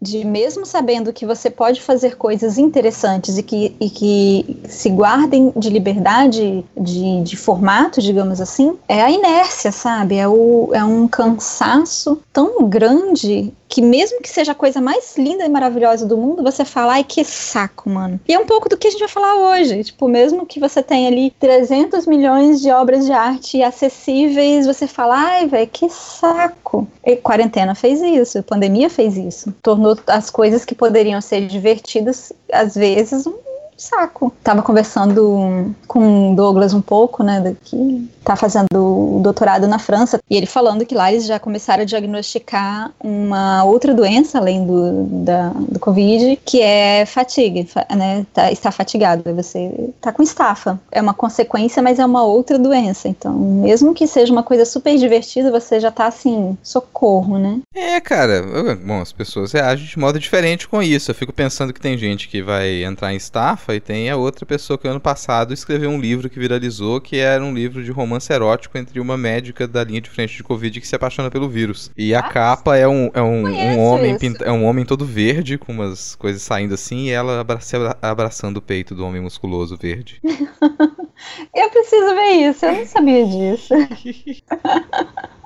de mesmo sabendo que você pode fazer coisas interessantes e que, e que se guardem de liberdade de, de formato, digamos assim, é a inércia, sabe? É, o, é um cansaço tão grande que mesmo que seja a coisa mais linda e maravilhosa do mundo, você fala, ai que saco, mano. E é um pouco do que a gente vai falar hoje. Tipo, mesmo que você tenha ali 300 milhões de obras de arte acessíveis, você fala, ai, velho, que saco. E quarentena fez isso, pandemia fez isso. Tornou as coisas que poderiam ser divertidas, às vezes, um saco. Tava conversando com o Douglas um pouco, né, que tá fazendo o doutorado na França, e ele falando que lá eles já começaram a diagnosticar uma outra doença, além do, da, do Covid, que é fatiga, né, tá, está fatigado, você tá com estafa. É uma consequência, mas é uma outra doença, então mesmo que seja uma coisa super divertida, você já tá assim, socorro, né? É, cara, bom, as pessoas reagem de modo diferente com isso, eu fico pensando que tem gente que vai entrar em estafa e tem a outra pessoa que ano passado escreveu um livro que viralizou, que era um livro de romance erótico entre uma médica da linha de frente de Covid que se apaixona pelo vírus. E a ah, capa é um, é um, um homem é um homem todo verde, com umas coisas saindo assim, e ela abra abraçando o peito do homem musculoso verde. eu preciso ver isso, eu não sabia disso.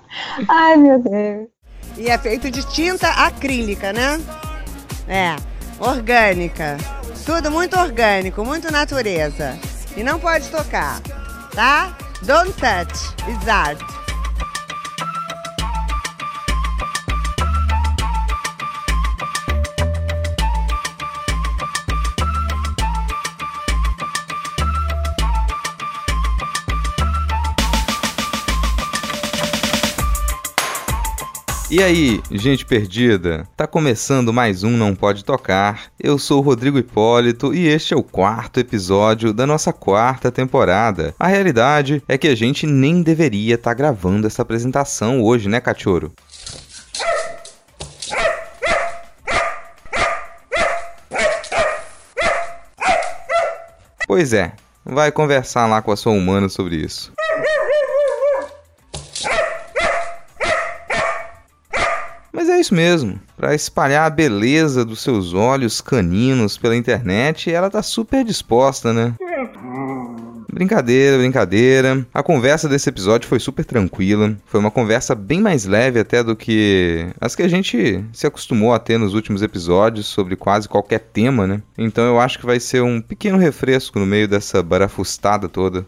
Ai, meu Deus. E é feito de tinta acrílica, né? É, orgânica. Tudo muito orgânico, muito natureza. E não pode tocar, tá? Don't touch, it's art. E aí, gente perdida? Tá começando mais um Não Pode Tocar. Eu sou o Rodrigo Hipólito e este é o quarto episódio da nossa quarta temporada. A realidade é que a gente nem deveria estar tá gravando essa apresentação hoje, né, cachorro? Pois é, vai conversar lá com a sua humana sobre isso. Isso mesmo. Para espalhar a beleza dos seus olhos caninos pela internet, ela tá super disposta, né? Brincadeira, brincadeira. A conversa desse episódio foi super tranquila. Foi uma conversa bem mais leve até do que as que a gente se acostumou a ter nos últimos episódios sobre quase qualquer tema, né? Então eu acho que vai ser um pequeno refresco no meio dessa barafustada toda.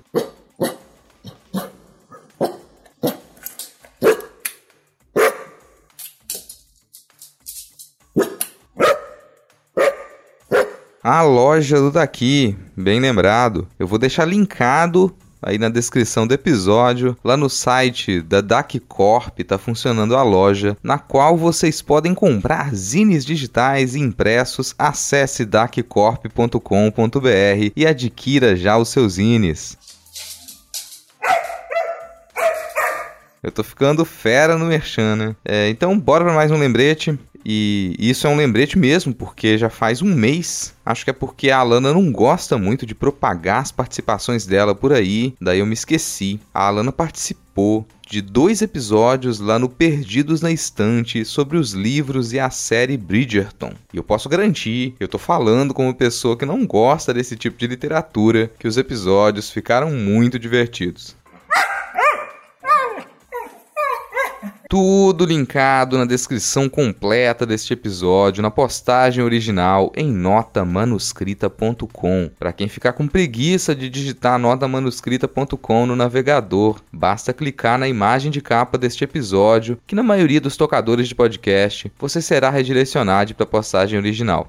A loja do daqui, bem lembrado. Eu vou deixar linkado aí na descrição do episódio, lá no site da DAC Corp está funcionando a loja, na qual vocês podem comprar zines digitais e impressos. Acesse daccorp.com.br e adquira já os seus zines. Eu tô ficando fera no Merchan, né? É, então, bora para mais um lembrete. E isso é um lembrete mesmo, porque já faz um mês. Acho que é porque a Alana não gosta muito de propagar as participações dela por aí. Daí eu me esqueci. A Alana participou de dois episódios lá no Perdidos na Estante sobre os livros e a série Bridgerton. E eu posso garantir, eu tô falando como pessoa que não gosta desse tipo de literatura, que os episódios ficaram muito divertidos. tudo linkado na descrição completa deste episódio, na postagem original em notamanuscrita.com. Para quem ficar com preguiça de digitar notamanuscrita.com no navegador, basta clicar na imagem de capa deste episódio, que na maioria dos tocadores de podcast você será redirecionado para a postagem original.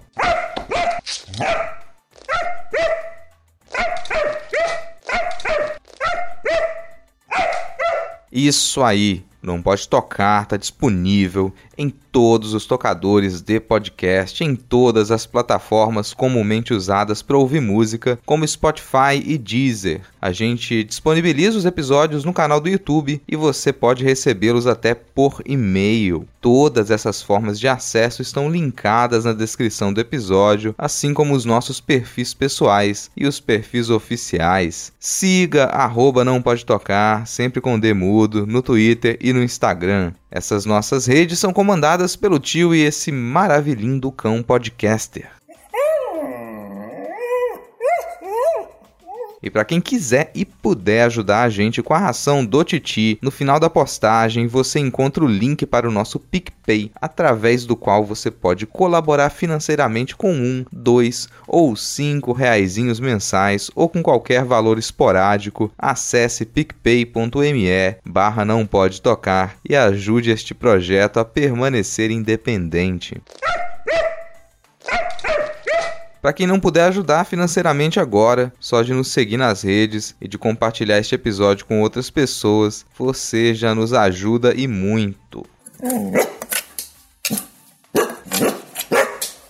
Isso aí, não pode tocar, tá disponível em todos os tocadores de podcast, em todas as plataformas comumente usadas para ouvir música, como Spotify e Deezer. A gente disponibiliza os episódios no canal do YouTube e você pode recebê-los até por e-mail. Todas essas formas de acesso estão linkadas na descrição do episódio, assim como os nossos perfis pessoais e os perfis oficiais. Siga arroba não pode tocar, sempre com demudo, no Twitter e e no Instagram. Essas nossas redes são comandadas pelo tio e esse maravilhindo cão podcaster. E para quem quiser e puder ajudar a gente com a ração do Titi, no final da postagem você encontra o link para o nosso PicPay, através do qual você pode colaborar financeiramente com um, dois ou cinco reaisinhos mensais ou com qualquer valor esporádico. Acesse picpay.me barra não pode tocar e ajude este projeto a permanecer independente. Para quem não puder ajudar financeiramente agora, só de nos seguir nas redes e de compartilhar este episódio com outras pessoas, você já nos ajuda e muito.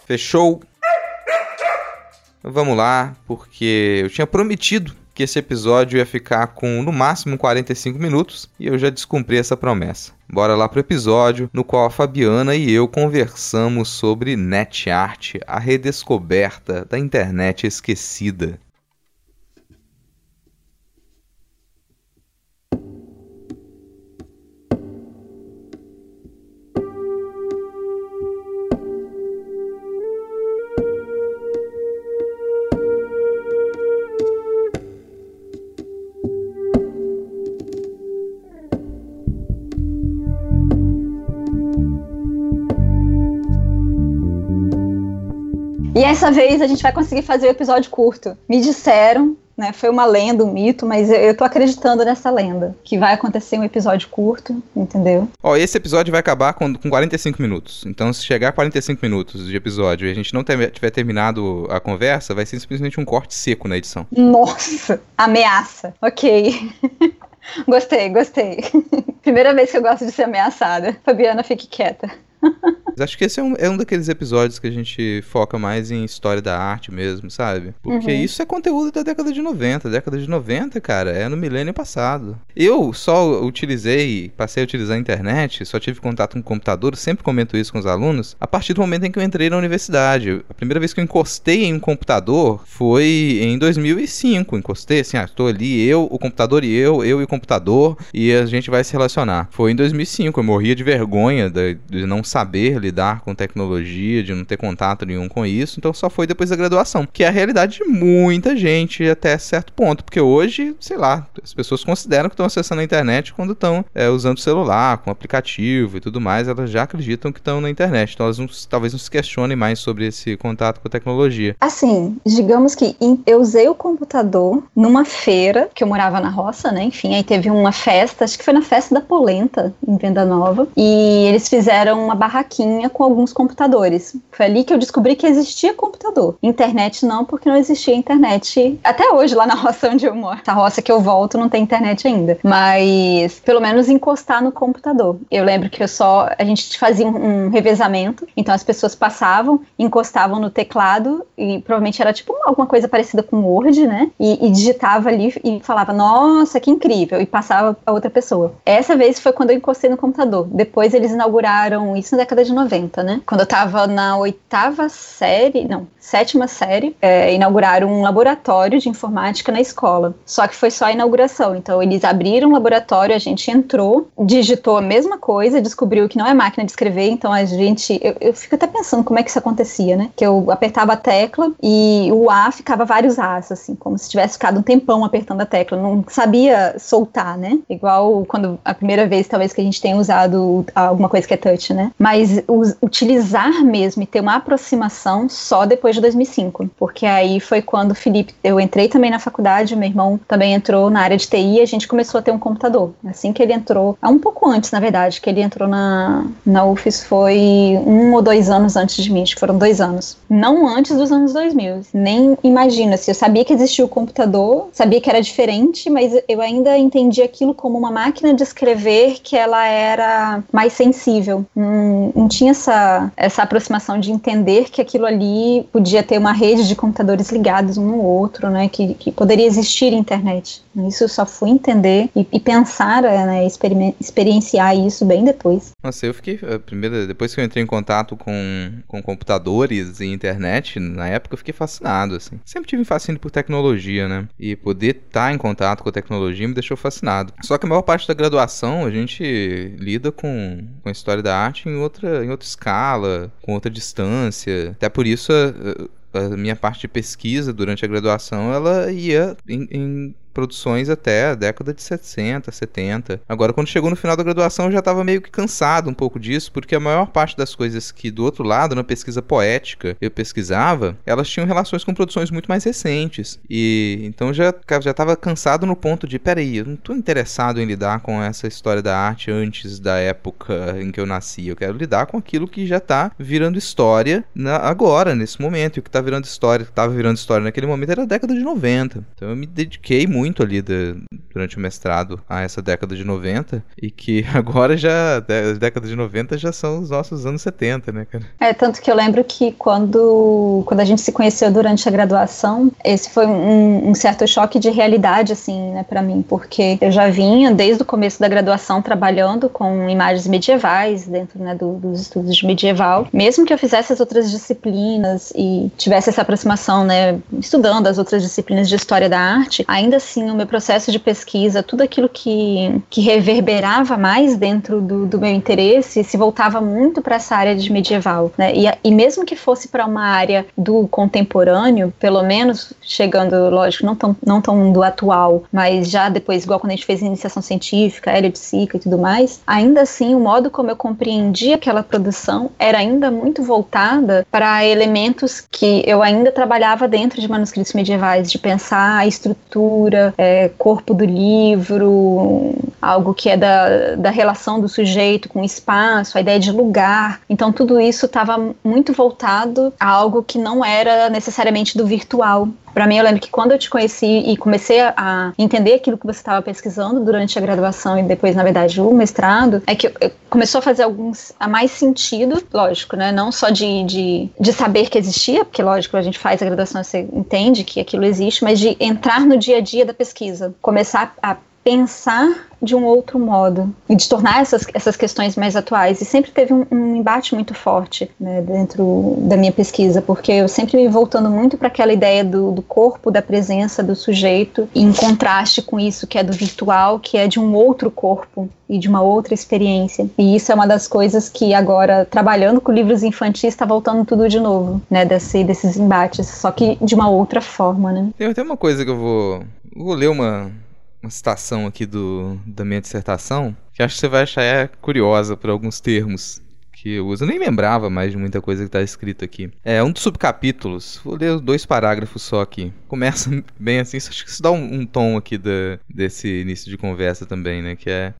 Fechou? Vamos lá, porque eu tinha prometido que esse episódio ia ficar com no máximo 45 minutos e eu já descumpri essa promessa. Bora lá pro episódio no qual a Fabiana e eu conversamos sobre NetArt, a redescoberta da internet esquecida. E essa vez a gente vai conseguir fazer o episódio curto. Me disseram, né? Foi uma lenda, um mito, mas eu, eu tô acreditando nessa lenda. Que vai acontecer um episódio curto, entendeu? Ó, esse episódio vai acabar com, com 45 minutos. Então, se chegar a 45 minutos de episódio e a gente não ter, tiver terminado a conversa, vai ser simplesmente um corte seco na edição. Nossa, ameaça. Ok. gostei, gostei. Primeira vez que eu gosto de ser ameaçada. Fabiana, fique quieta. Acho que esse é um, é um daqueles episódios que a gente foca mais em história da arte mesmo, sabe? Porque uhum. isso é conteúdo da década de 90. década de 90, cara, é no milênio passado. Eu só utilizei, passei a utilizar a internet, só tive contato com o computador, sempre comento isso com os alunos, a partir do momento em que eu entrei na universidade. A primeira vez que eu encostei em um computador foi em 2005. Encostei assim, ah, estou ali, eu, o computador e eu, eu e o computador, e a gente vai se relacionar. Foi em 2005, eu morria de vergonha de, de não saber lidar com tecnologia, de não ter contato nenhum com isso, então só foi depois da graduação, que é a realidade de muita gente até certo ponto, porque hoje, sei lá, as pessoas consideram que estão acessando a internet quando estão é, usando o celular, com aplicativo e tudo mais, elas já acreditam que estão na internet, então elas não, talvez não se questionem mais sobre esse contato com a tecnologia. Assim, digamos que eu usei o computador numa feira, que eu morava na roça, né, enfim, aí teve uma festa, acho que foi na festa da Polenta, em Venda Nova, e eles fizeram uma barraquinha com alguns computadores. Foi ali que eu descobri que existia computador. Internet não, porque não existia internet até hoje lá na roça onde eu moro. A roça que eu volto não tem internet ainda, mas pelo menos encostar no computador. Eu lembro que eu só a gente fazia um, um revezamento, então as pessoas passavam, encostavam no teclado e provavelmente era tipo alguma coisa parecida com Word, né? E, e digitava ali e falava: "Nossa, que incrível!" e passava a outra pessoa. Essa vez foi quando eu encostei no computador. Depois eles inauguraram isso na década de 90, né? Quando eu tava na oitava série, não, sétima série, é, inauguraram um laboratório de informática na escola. Só que foi só a inauguração. Então eles abriram o laboratório, a gente entrou, digitou a mesma coisa, descobriu que não é máquina de escrever, então a gente. Eu, eu fico até pensando como é que isso acontecia, né? Que eu apertava a tecla e o A ficava vários As, assim, como se tivesse ficado um tempão apertando a tecla. Não sabia soltar, né? Igual quando a primeira vez, talvez, que a gente tenha usado alguma coisa que é touch, né? Mas utilizar mesmo e ter uma aproximação só depois de 2005, porque aí foi quando o Felipe, eu entrei também na faculdade, meu irmão também entrou na área de TI a gente começou a ter um computador. Assim que ele entrou, um pouco antes, na verdade, que ele entrou na, na UFES foi um ou dois anos antes de mim, acho que foram dois anos. Não antes dos anos 2000, nem imagina, assim, eu sabia que existia o computador, sabia que era diferente, mas eu ainda entendi aquilo como uma máquina de escrever que ela era mais sensível. Não não, tinha essa, essa aproximação de entender que aquilo ali podia ter uma rede de computadores ligados um no outro, né, que, que poderia existir internet. Isso eu só fui entender e, e pensar, né, experienciar isso bem depois. Nossa, eu fiquei, eh, primeiro, depois que eu entrei em contato com, com computadores e internet, na época eu fiquei fascinado, assim. Sempre tive fascínio por tecnologia, né, e poder estar tá em contato com a tecnologia me deixou fascinado. Só que a maior parte da graduação a gente lida com, com a história da arte em outra, em outra escala, com outra distância. Até por isso a, a minha parte de pesquisa durante a graduação ela ia em, em produções até a década de 60, 70. Agora, quando chegou no final da graduação, eu já estava meio que cansado um pouco disso, porque a maior parte das coisas que do outro lado, na pesquisa poética, eu pesquisava, elas tinham relações com produções muito mais recentes. E então já já estava cansado no ponto de, peraí, eu não estou interessado em lidar com essa história da arte antes da época em que eu nasci. Eu quero lidar com aquilo que já está virando história na, agora, nesse momento. E o que está virando história, que estava virando história naquele momento era a década de 90. Então eu me dediquei muito muito ali de, durante o mestrado a essa década de 90 e que agora já, as décadas de 90 já são os nossos anos 70, né, cara? É, tanto que eu lembro que quando, quando a gente se conheceu durante a graduação, esse foi um, um certo choque de realidade, assim, né, para mim, porque eu já vinha desde o começo da graduação trabalhando com imagens medievais dentro, né, do, dos estudos de medieval, mesmo que eu fizesse as outras disciplinas e tivesse essa aproximação, né, estudando as outras disciplinas de história da arte, ainda assim assim, o meu processo de pesquisa, tudo aquilo que, que reverberava mais dentro do, do meu interesse se voltava muito para essa área de medieval. Né? E, e mesmo que fosse para uma área do contemporâneo, pelo menos chegando, lógico, não tão, não tão do atual, mas já depois, igual quando a gente fez iniciação científica, Hélio de Sica e tudo mais, ainda assim o modo como eu compreendia aquela produção era ainda muito voltada para elementos que eu ainda trabalhava dentro de manuscritos medievais, de pensar a estrutura, é, corpo do livro, algo que é da, da relação do sujeito com o espaço, a ideia de lugar. Então, tudo isso estava muito voltado a algo que não era necessariamente do virtual. Para mim, eu lembro que quando eu te conheci e comecei a entender aquilo que você estava pesquisando durante a graduação e depois, na verdade, o mestrado, é que começou a fazer alguns a mais sentido, lógico, né? Não só de, de, de saber que existia, porque, lógico, a gente faz a graduação, você entende que aquilo existe, mas de entrar no dia a dia da pesquisa, começar a pensar de um outro modo e de tornar essas, essas questões mais atuais. E sempre teve um, um embate muito forte né, dentro da minha pesquisa, porque eu sempre me voltando muito para aquela ideia do, do, corpo, da presença do sujeito, em contraste com isso que é do virtual, que é de um outro corpo e de uma outra experiência. E isso é uma das coisas que agora, trabalhando com livros infantis, está voltando tudo de novo, né, desse, desses embates, só que de uma outra forma, né. Tem até uma coisa que eu vou, vou ler uma uma citação aqui do, da minha dissertação, que acho que você vai achar é curiosa por alguns termos que eu uso. Eu nem lembrava mais de muita coisa que está escrito aqui. É um dos subcapítulos, vou ler dois parágrafos só aqui. Começa bem assim, acho que isso dá um, um tom aqui da, desse início de conversa também, né? Que é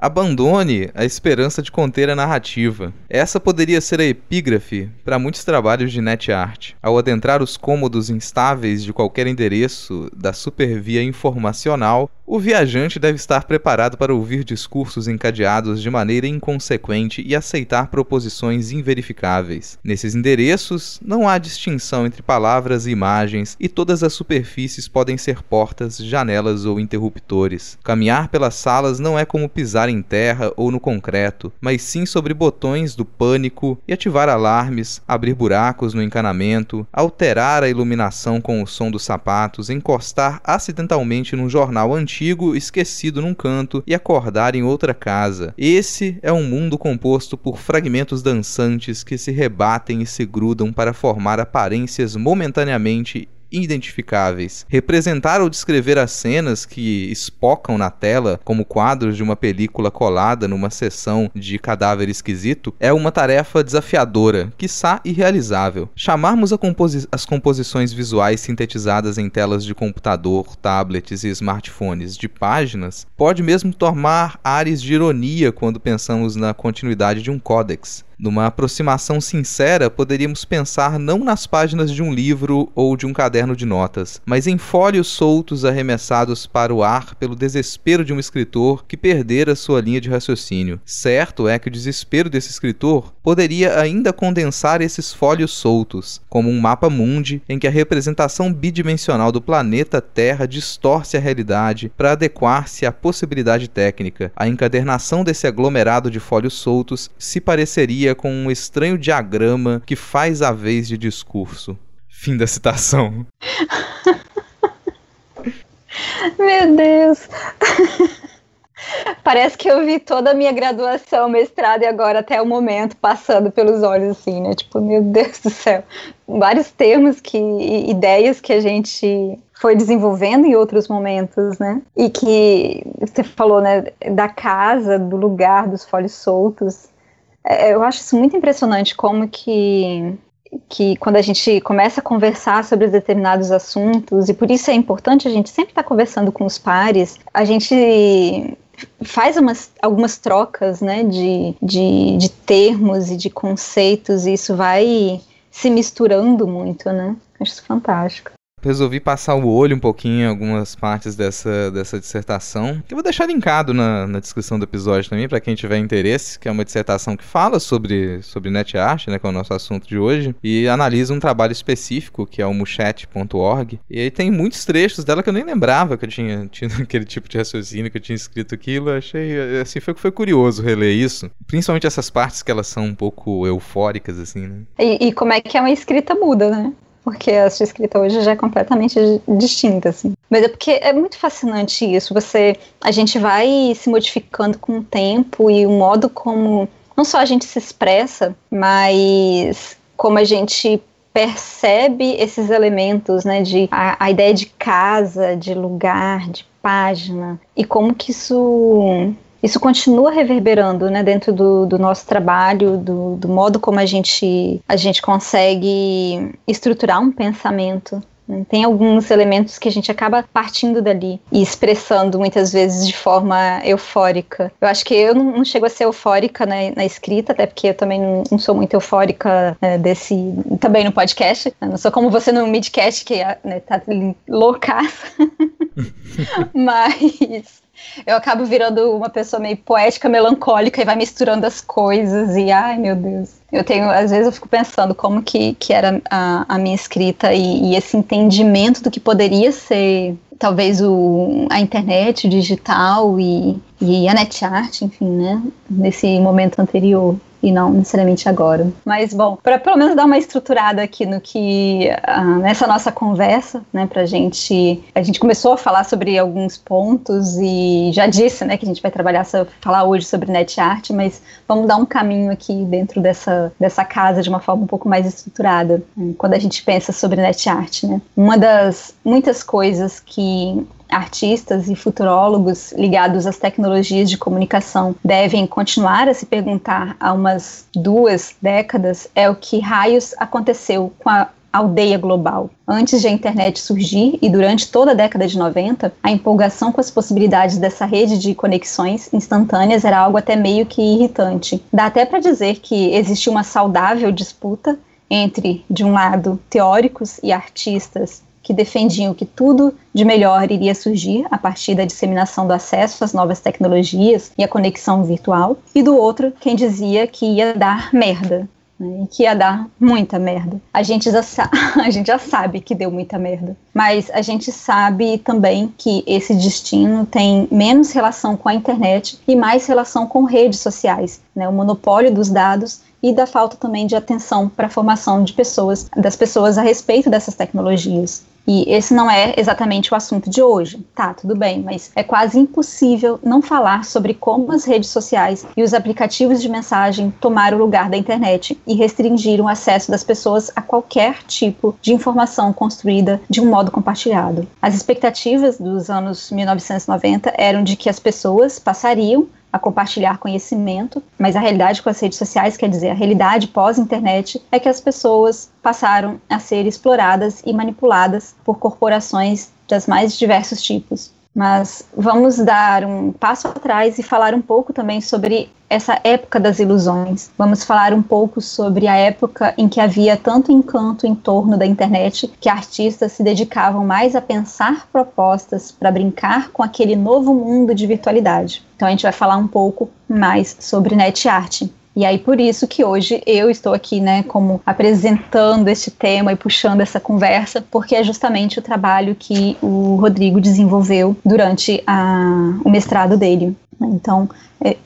Abandone a esperança de conter a narrativa. Essa poderia ser a epígrafe para muitos trabalhos de net art. Ao adentrar os cômodos instáveis de qualquer endereço da supervia informacional, o viajante deve estar preparado para ouvir discursos encadeados de maneira inconsequente e aceitar proposições inverificáveis. Nesses endereços, não há distinção entre palavras e imagens, e todas as superfícies podem ser portas, janelas ou interruptores. Caminhar pelas salas não é como pisar em terra ou no concreto, mas sim sobre botões do pânico e ativar alarmes, abrir buracos no encanamento, alterar a iluminação com o som dos sapatos, encostar acidentalmente num jornal antigo antigo esquecido num canto e acordar em outra casa. Esse é um mundo composto por fragmentos dançantes que se rebatem e se grudam para formar aparências momentaneamente identificáveis. Representar ou descrever as cenas que espocam na tela, como quadros de uma película colada numa sessão de cadáver esquisito, é uma tarefa desafiadora, quiçá irrealizável. Chamarmos composi as composições visuais sintetizadas em telas de computador, tablets e smartphones de páginas pode mesmo tomar ares de ironia quando pensamos na continuidade de um códex. Numa aproximação sincera, poderíamos pensar não nas páginas de um livro ou de um caderno de notas, mas em folhos soltos arremessados para o ar pelo desespero de um escritor que perdera sua linha de raciocínio. Certo é que o desespero desse escritor poderia ainda condensar esses folhos soltos, como um mapa mundi em que a representação bidimensional do planeta Terra distorce a realidade para adequar-se à possibilidade técnica. A encadernação desse aglomerado de folhos soltos se pareceria com um estranho diagrama que faz a vez de discurso. Fim da citação. Meu Deus. Parece que eu vi toda a minha graduação, mestrado e agora até o momento passando pelos olhos assim, né? Tipo, meu Deus do céu. Vários termos que ideias que a gente foi desenvolvendo em outros momentos, né? E que você falou, né, da casa, do lugar, dos folhos soltos. É, eu acho isso muito impressionante como que que quando a gente começa a conversar sobre determinados assuntos, e por isso é importante a gente sempre estar tá conversando com os pares, a gente faz umas, algumas trocas né, de, de, de termos e de conceitos, e isso vai se misturando muito, né? Acho isso fantástico resolvi passar o olho um pouquinho em algumas partes dessa, dessa dissertação, que eu vou deixar linkado na, na descrição do episódio também, para quem tiver interesse, que é uma dissertação que fala sobre, sobre NetArt, né, que é o nosso assunto de hoje, e analisa um trabalho específico, que é o muchet.org, e aí tem muitos trechos dela que eu nem lembrava que eu tinha tido aquele tipo de raciocínio, que eu tinha escrito aquilo, achei, assim, foi, foi curioso reler isso, principalmente essas partes que elas são um pouco eufóricas, assim, né. E, e como é que é uma escrita muda, né? Porque a sua escrita hoje já é completamente distinta, assim. Mas é porque é muito fascinante isso. Você, a gente vai se modificando com o tempo e o modo como não só a gente se expressa, mas como a gente percebe esses elementos, né, de a, a ideia de casa, de lugar, de página e como que isso isso continua reverberando né, dentro do, do nosso trabalho, do, do, modo como a gente, a gente consegue estruturar um pensamento. Né. Tem alguns elementos que a gente acaba partindo dali e expressando muitas vezes de forma eufórica. Eu acho que eu não, não chego a ser eufórica né, na escrita, até porque eu também não, não sou muito eufórica né, desse. também no podcast. Né, não sou como você no midcast que né, tá loucaça. Mas eu acabo virando uma pessoa meio poética, melancólica e vai misturando as coisas e ai meu Deus. Eu tenho, às vezes eu fico pensando como que, que era a, a minha escrita e, e, esse entendimento do que poderia ser talvez o, a internet, o digital e, e a net art, enfim, né, nesse momento anterior e não necessariamente agora. Mas bom, para pelo menos dar uma estruturada aqui no que uh, nessa nossa conversa, né, pra gente, a gente começou a falar sobre alguns pontos e já disse, né, que a gente vai trabalhar falar hoje sobre net art, mas vamos dar um caminho aqui dentro dessa dessa casa de uma forma um pouco mais estruturada, né, quando a gente pensa sobre net art, né? Uma das muitas coisas que artistas e futurólogos ligados às tecnologias de comunicação devem continuar a se perguntar há umas duas décadas é o que raios aconteceu com a aldeia global. Antes de a internet surgir e durante toda a década de 90, a empolgação com as possibilidades dessa rede de conexões instantâneas era algo até meio que irritante. Dá até para dizer que existe uma saudável disputa entre, de um lado, teóricos e artistas que defendiam que tudo de melhor iria surgir a partir da disseminação do acesso às novas tecnologias e a conexão virtual, e do outro, quem dizia que ia dar merda, né, que ia dar muita merda. A gente, já a gente já sabe que deu muita merda, mas a gente sabe também que esse destino tem menos relação com a internet e mais relação com redes sociais, né, o monopólio dos dados e da falta também de atenção para a formação de pessoas, das pessoas a respeito dessas tecnologias. E esse não é exatamente o assunto de hoje. Tá, tudo bem, mas é quase impossível não falar sobre como as redes sociais e os aplicativos de mensagem tomaram o lugar da internet e restringiram o acesso das pessoas a qualquer tipo de informação construída de um modo compartilhado. As expectativas dos anos 1990 eram de que as pessoas passariam a compartilhar conhecimento, mas a realidade com as redes sociais, quer dizer, a realidade pós-internet, é que as pessoas passaram a ser exploradas e manipuladas por corporações das mais diversos tipos. Mas vamos dar um passo atrás e falar um pouco também sobre essa época das ilusões. Vamos falar um pouco sobre a época em que havia tanto encanto em torno da internet que artistas se dedicavam mais a pensar propostas para brincar com aquele novo mundo de virtualidade. Então a gente vai falar um pouco mais sobre net art. E aí por isso que hoje eu estou aqui, né, como apresentando este tema e puxando essa conversa, porque é justamente o trabalho que o Rodrigo desenvolveu durante a, o mestrado dele. Então, é,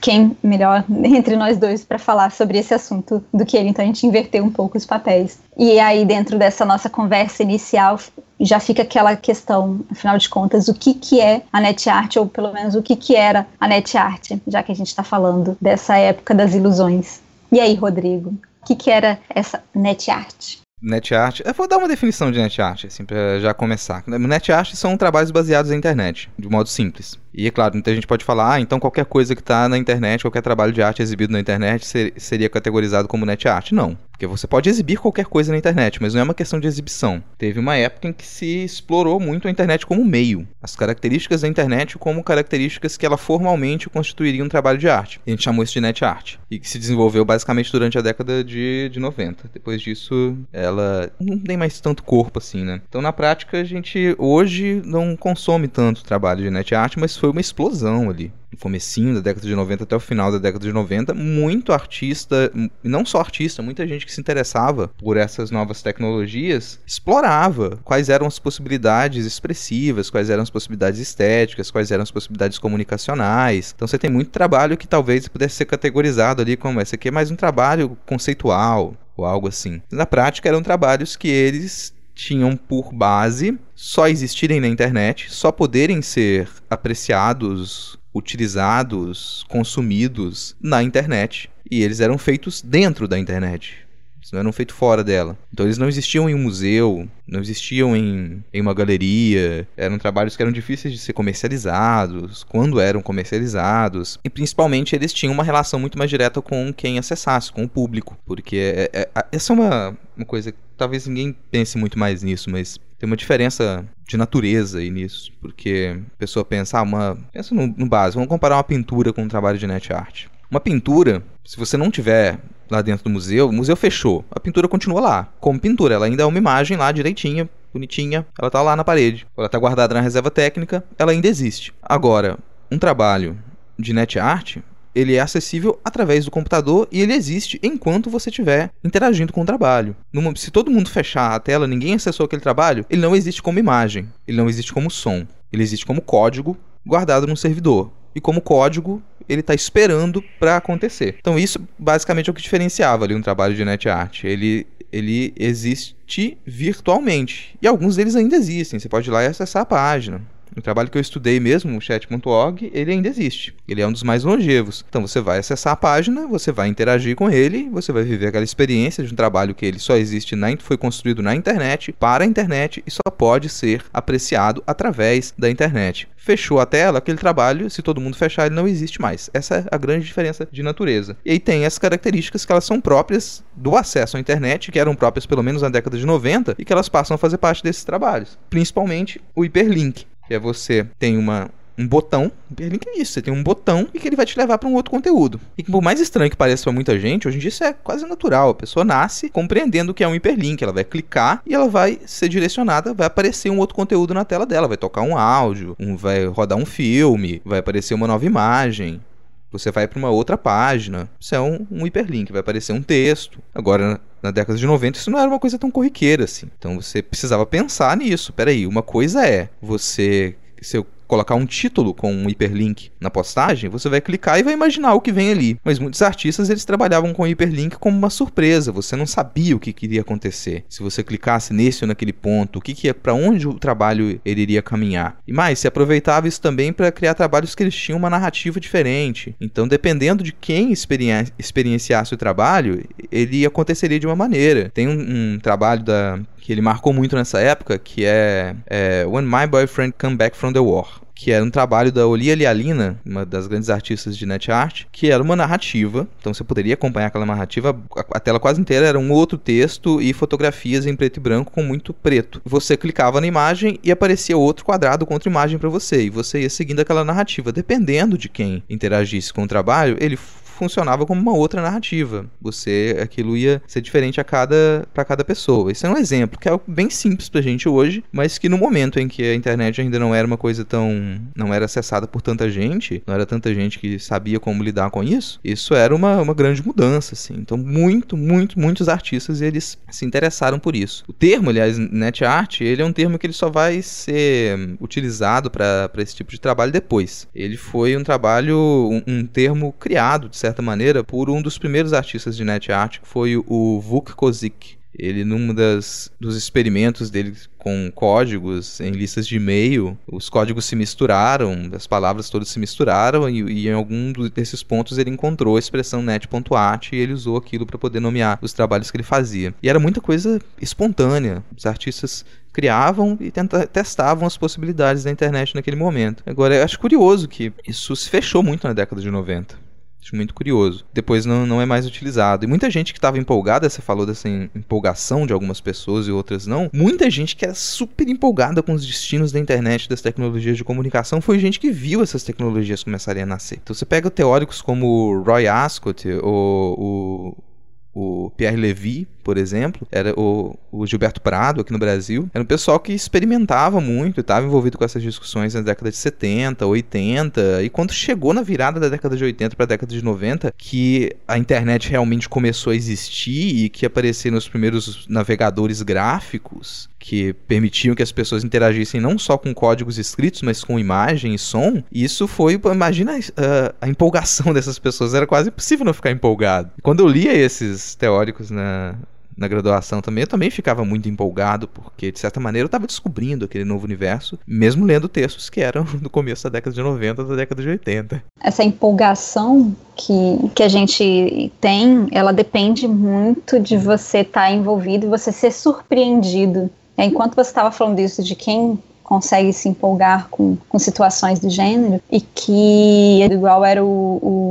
quem melhor entre nós dois para falar sobre esse assunto do que ele, então a gente inverteu um pouco os papéis. E aí, dentro dessa nossa conversa inicial, já fica aquela questão, afinal de contas, o que, que é a net art, ou pelo menos o que, que era a net art, já que a gente está falando dessa época das ilusões. E aí, Rodrigo, o que, que era essa net art? Net art, eu vou dar uma definição de net art, assim, para já começar. Net art são trabalhos baseados na internet, de modo simples. E é claro, muita gente pode falar, ah, então qualquer coisa que está na internet, qualquer trabalho de arte exibido na internet ser, seria categorizado como net art. Não. Porque você pode exibir qualquer coisa na internet, mas não é uma questão de exibição. Teve uma época em que se explorou muito a internet como meio. As características da internet como características que ela formalmente constituiria um trabalho de arte. E a gente chamou isso de net art. E que se desenvolveu basicamente durante a década de, de 90. Depois disso, ela não tem mais tanto corpo assim, né? Então, na prática, a gente hoje não consome tanto trabalho de net art, mas foi uma explosão ali no comecinho da década de 90 até o final da década de 90, muito artista, não só artista, muita gente que se interessava por essas novas tecnologias, explorava quais eram as possibilidades expressivas, quais eram as possibilidades estéticas, quais eram as possibilidades comunicacionais. Então você tem muito trabalho que talvez pudesse ser categorizado ali como esse aqui é mais um trabalho conceitual ou algo assim. Na prática eram trabalhos que eles tinham por base só existirem na internet, só poderem ser apreciados utilizados, consumidos na internet. E eles eram feitos dentro da internet. Não eram feitos fora dela. Então eles não existiam em um museu, não existiam em, em uma galeria. Eram trabalhos que eram difíceis de ser comercializados, quando eram comercializados. E principalmente eles tinham uma relação muito mais direta com quem acessasse, com o público. Porque é, é, é, essa é uma, uma coisa que talvez ninguém pense muito mais nisso, mas tem uma diferença de natureza aí nisso, porque a pessoa pensa, ah, uma, pensa no, no básico, vamos comparar uma pintura com um trabalho de net art. Uma pintura, se você não tiver lá dentro do museu, o museu fechou, a pintura continua lá, como pintura, ela ainda é uma imagem lá direitinha, bonitinha, ela tá lá na parede. Ela tá guardada na reserva técnica, ela ainda existe. Agora, um trabalho de net art, ele é acessível através do computador e ele existe enquanto você estiver interagindo com o trabalho. Numa, se todo mundo fechar a tela, ninguém acessou aquele trabalho, ele não existe como imagem, ele não existe como som, ele existe como código guardado num servidor. E como código, ele está esperando para acontecer. Então isso basicamente é o que diferenciava ali um trabalho de net art. Ele ele existe virtualmente. E alguns deles ainda existem. Você pode ir lá e acessar a página. O trabalho que eu estudei mesmo, o chat.org, ele ainda existe. Ele é um dos mais longevos. Então você vai acessar a página, você vai interagir com ele, você vai viver aquela experiência de um trabalho que ele só existe na foi construído na internet, para a internet e só pode ser apreciado através da internet. Fechou a tela, aquele trabalho, se todo mundo fechar, ele não existe mais. Essa é a grande diferença de natureza. E aí tem as características que elas são próprias do acesso à internet, que eram próprias pelo menos na década de 90 e que elas passam a fazer parte desses trabalhos. Principalmente o hiperlink que é você tem uma, um botão, hiperlink é isso, você tem um botão e que ele vai te levar para um outro conteúdo. E por mais estranho que pareça para muita gente, hoje em dia isso é quase natural. A pessoa nasce compreendendo que é um hiperlink, ela vai clicar e ela vai ser direcionada, vai aparecer um outro conteúdo na tela dela, vai tocar um áudio, um, vai rodar um filme, vai aparecer uma nova imagem. Você vai para uma outra página. Isso é um, um hiperlink, vai aparecer um texto. Agora, na década de 90 isso não era uma coisa tão corriqueira assim. Então você precisava pensar nisso. Peraí, uma coisa é você se eu colocar um título com um hiperlink na postagem, você vai clicar e vai imaginar o que vem ali. Mas muitos artistas eles trabalhavam com hiperlink como uma surpresa, você não sabia o que iria acontecer. Se você clicasse nesse ou naquele ponto, o que, que ia para onde o trabalho ele iria caminhar. E mais, se aproveitava isso também para criar trabalhos que eles tinham uma narrativa diferente. Então, dependendo de quem experienciasse o trabalho, ele aconteceria de uma maneira. Tem um, um trabalho da que ele marcou muito nessa época, que é, é When My Boyfriend Come Back From The War que era um trabalho da Olia Lialina, uma das grandes artistas de net art, que era uma narrativa, então você poderia acompanhar aquela narrativa, a, tela quase inteira era um outro texto e fotografias em preto e branco com muito preto. Você clicava na imagem e aparecia outro quadrado com outra imagem para você, e você ia seguindo aquela narrativa. Dependendo de quem interagisse com o trabalho, ele funcionava como uma outra narrativa. Você, aquilo ia ser diferente a cada para cada pessoa. Isso é um exemplo que é bem simples pra gente hoje, mas que no momento em que a internet ainda não era uma coisa tão não era acessada por tanta gente, não era tanta gente que sabia como lidar com isso, isso era uma, uma grande mudança, assim. Então, muito, muito, muitos artistas eles se interessaram por isso. O termo, aliás, net art, ele é um termo que ele só vai ser utilizado para esse tipo de trabalho depois. Ele foi um trabalho, um, um termo criado de certa certa maneira, por um dos primeiros artistas de net art, que foi o Vuk Kozik. Ele, num das, dos experimentos dele com códigos em listas de e-mail, os códigos se misturaram, as palavras todas se misturaram, e, e em algum desses pontos ele encontrou a expressão net.at e ele usou aquilo para poder nomear os trabalhos que ele fazia. E era muita coisa espontânea. Os artistas criavam e tenta, testavam as possibilidades da internet naquele momento. Agora, eu acho curioso que isso se fechou muito na década de 90. Acho muito curioso. Depois não, não é mais utilizado. E muita gente que estava empolgada, você falou dessa empolgação de algumas pessoas e outras não. Muita gente que era super empolgada com os destinos da internet, das tecnologias de comunicação, foi gente que viu essas tecnologias começarem a nascer. Então você pega teóricos como Roy Ascott, ou o, o Pierre Levy, por exemplo, era o, o, Gilberto Prado aqui no Brasil, era um pessoal que experimentava muito, estava envolvido com essas discussões na década de 70, 80, e quando chegou na virada da década de 80 para a década de 90, que a internet realmente começou a existir e que apareceram os primeiros navegadores gráficos que permitiam que as pessoas interagissem não só com códigos escritos, mas com imagem e som, isso foi, imagina a, a empolgação dessas pessoas, era quase impossível não ficar empolgado. Quando eu lia esses teóricos na, na graduação também, eu também ficava muito empolgado, porque de certa maneira eu estava descobrindo aquele novo universo, mesmo lendo textos que eram do começo da década de 90, da década de 80. Essa empolgação que, que a gente tem, ela depende muito de você estar tá envolvido e você ser surpreendido. Enquanto você estava falando isso de quem consegue se empolgar com, com situações do gênero e que igual era o, o,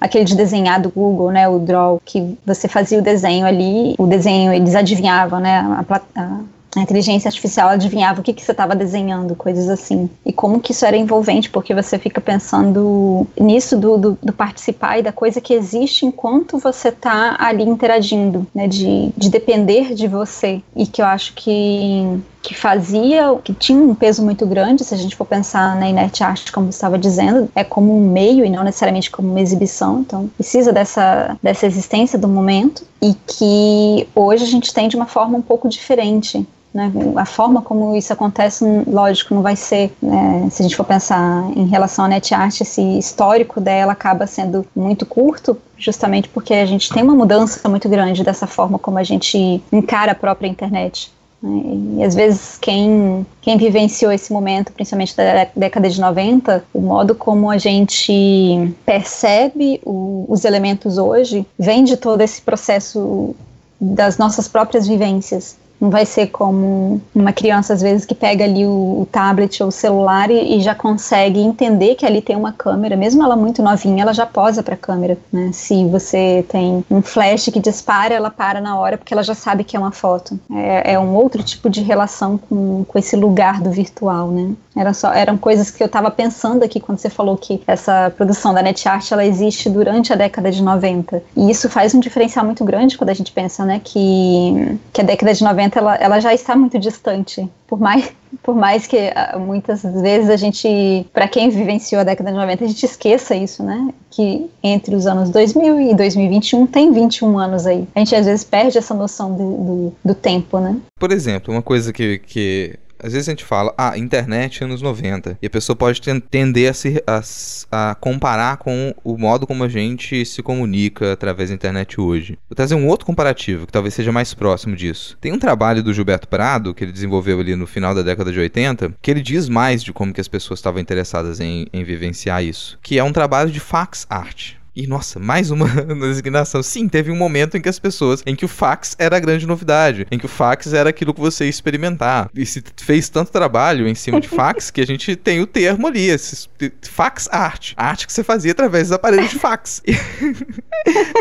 aquele de desenhar do Google, né, o Draw, que você fazia o desenho ali, o desenho eles adivinhavam, né, a, a a inteligência artificial adivinhava o que, que você estava desenhando, coisas assim. E como que isso era envolvente, porque você fica pensando nisso do, do, do participar e da coisa que existe enquanto você está ali interagindo, né? De, de depender de você. E que eu acho que que fazia, que tinha um peso muito grande, se a gente for pensar na inert art, como estava dizendo, é como um meio e não necessariamente como uma exibição, então precisa dessa, dessa existência do momento, e que hoje a gente tem de uma forma um pouco diferente. Né? A forma como isso acontece, lógico, não vai ser, né, se a gente for pensar em relação à NetArt, esse histórico dela acaba sendo muito curto, justamente porque a gente tem uma mudança muito grande dessa forma como a gente encara a própria internet. E às vezes quem, quem vivenciou esse momento, principalmente da década de 90, o modo como a gente percebe o, os elementos hoje vem de todo esse processo das nossas próprias vivências. Não vai ser como uma criança, às vezes, que pega ali o, o tablet ou o celular e, e, já consegue entender que ali tem uma câmera, mesmo ela muito novinha, ela já posa para a câmera. Né? Se você tem um flash que dispara, ela para na hora porque ela já sabe que é uma foto. É, é um outro tipo de relação com, com esse lugar do virtual, né? Era só, eram coisas que eu estava pensando aqui quando você falou que essa produção da NetArt ela existe durante a década de 90. E isso faz um diferencial muito grande quando a gente pensa, né, que, que a década de 90 ela, ela já está muito distante. Por mais, por mais que ah, muitas vezes a gente, para quem vivenciou a década de 90, a gente esqueça isso, né? Que entre os anos 2000 e 2021 tem 21 anos aí. A gente às vezes perde essa noção do, do, do tempo, né? Por exemplo, uma coisa que, que às vezes a gente fala, ah, internet anos 90. E a pessoa pode tender a, se, a, a, comparar com o modo como a gente se comunica através da internet hoje. Vou trazer um outro comparativo, que talvez seja mais próximo disso. Tem um trabalho do Gilberto Prado, que ele desenvolveu ali no final da década de 80, que ele diz mais de como que as pessoas estavam interessadas em, em vivenciar isso. Que é um trabalho de fax art. E nossa, mais uma designação. Sim, teve um momento em que as pessoas, em que o fax era a grande novidade, em que o fax era aquilo que você ia experimentar. E se fez tanto trabalho em cima de fax que a gente tem o termo ali, esse, fax art. Arte que você fazia através dos aparelhos de fax.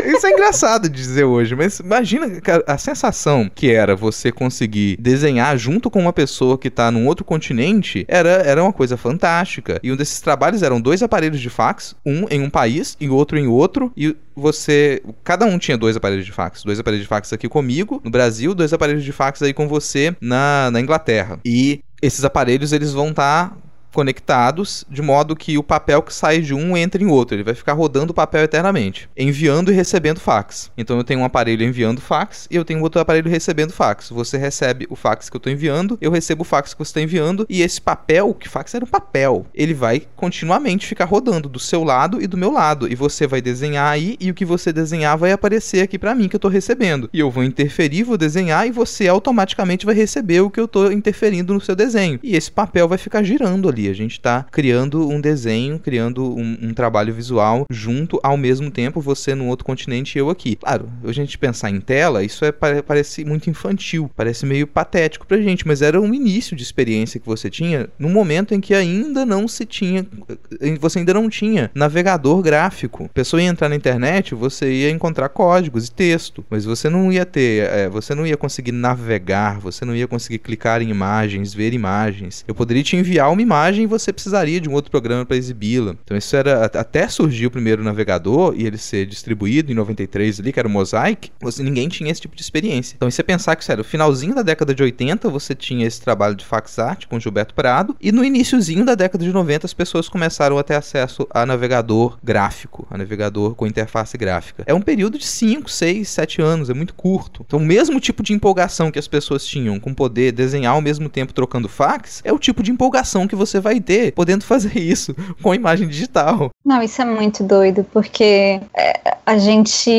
Isso é engraçado de dizer hoje, mas imagina a sensação que era você conseguir desenhar junto com uma pessoa que está num outro continente, era, era uma coisa fantástica. E um desses trabalhos eram dois aparelhos de fax, um em um país e outro em outro, e você. Cada um tinha dois aparelhos de fax. Dois aparelhos de fax aqui comigo, no Brasil, dois aparelhos de fax aí com você na, na Inglaterra. E esses aparelhos eles vão estar tá conectados, de modo que o papel que sai de um entra em outro. Ele vai ficar rodando o papel eternamente, enviando e recebendo fax. Então eu tenho um aparelho enviando fax e eu tenho outro aparelho recebendo fax. Você recebe o fax que eu estou enviando, eu recebo o fax que você está enviando, e esse papel, que fax era um papel, ele vai continuamente ficar rodando do seu lado e do meu lado. E você vai desenhar aí, e o que você desenhar vai aparecer aqui para mim que eu estou recebendo. E eu vou interferir, vou desenhar, e você automaticamente vai receber o que eu estou interferindo no seu desenho. E esse papel vai ficar girando ali a gente está criando um desenho, criando um, um, trabalho visual junto ao mesmo tempo, você no outro continente e eu aqui. Claro, a gente pensar em tela, isso é, parece muito infantil, parece meio patético pra gente, mas era um início de experiência que você tinha no momento em que ainda não se tinha, você ainda não tinha navegador gráfico. A pessoa ia entrar na internet, você ia encontrar códigos e texto, mas você não ia ter, é, você não ia conseguir navegar, você não ia conseguir clicar em imagens, ver imagens. Eu poderia te enviar uma imagem imagem você precisaria de um outro programa para exibi-la. Então isso era até surgiu o primeiro navegador e ele ser distribuído em 93 ali, que era o Mosaic, você ninguém tinha esse tipo de experiência. Então você pensar que sério, finalzinho da década de 80 você tinha esse trabalho de fax art com Gilberto Prado e no iníciozinho da década de 90 as pessoas começaram a ter acesso a navegador gráfico, a navegador com interface gráfica. É um período de 5, 6, 7 anos, é muito curto. Então o mesmo tipo de empolgação que as pessoas tinham com poder desenhar ao mesmo tempo trocando fax, é o tipo de empolgação que você vai ter podendo fazer isso com imagem digital. Não, isso é muito doido, porque é, a gente,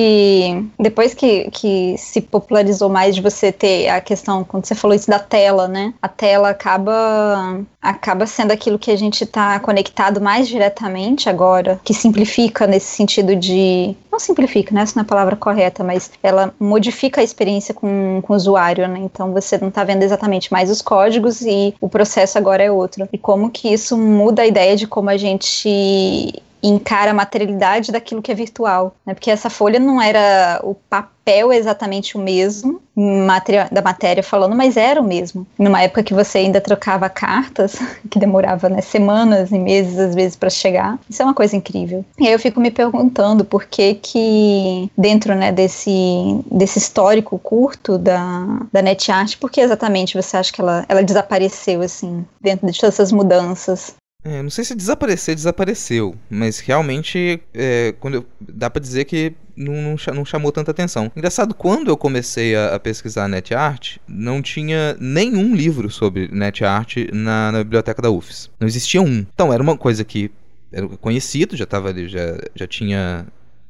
depois que, que se popularizou mais de você ter a questão, quando você falou isso da tela, né? A tela acaba, acaba sendo aquilo que a gente está conectado mais diretamente agora, que simplifica nesse sentido de. Não simplifica, né? Essa não é a palavra correta, mas ela modifica a experiência com, com o usuário, né? Então você não está vendo exatamente mais os códigos e o processo agora é outro. E como que isso muda a ideia de como a gente encara a materialidade daquilo que é virtual, né? Porque essa folha não era o papel exatamente o mesmo da matéria falando, mas era o mesmo. Numa época que você ainda trocava cartas, que demorava né, semanas e meses às vezes para chegar. Isso é uma coisa incrível. E aí eu fico me perguntando por que que dentro né, desse, desse histórico curto da, da NetArt, por que exatamente você acha que ela, ela desapareceu assim, dentro de todas essas mudanças? É, não sei se desaparecer, desapareceu, mas realmente é, quando eu, dá para dizer que não, não, não, chamou tanta atenção. Engraçado, quando eu comecei a, a pesquisar NetArt, não tinha nenhum livro sobre NetArt na, na biblioteca da UFES. Não existia um. Então era uma coisa que era conhecido, já estava ali, já, já tinha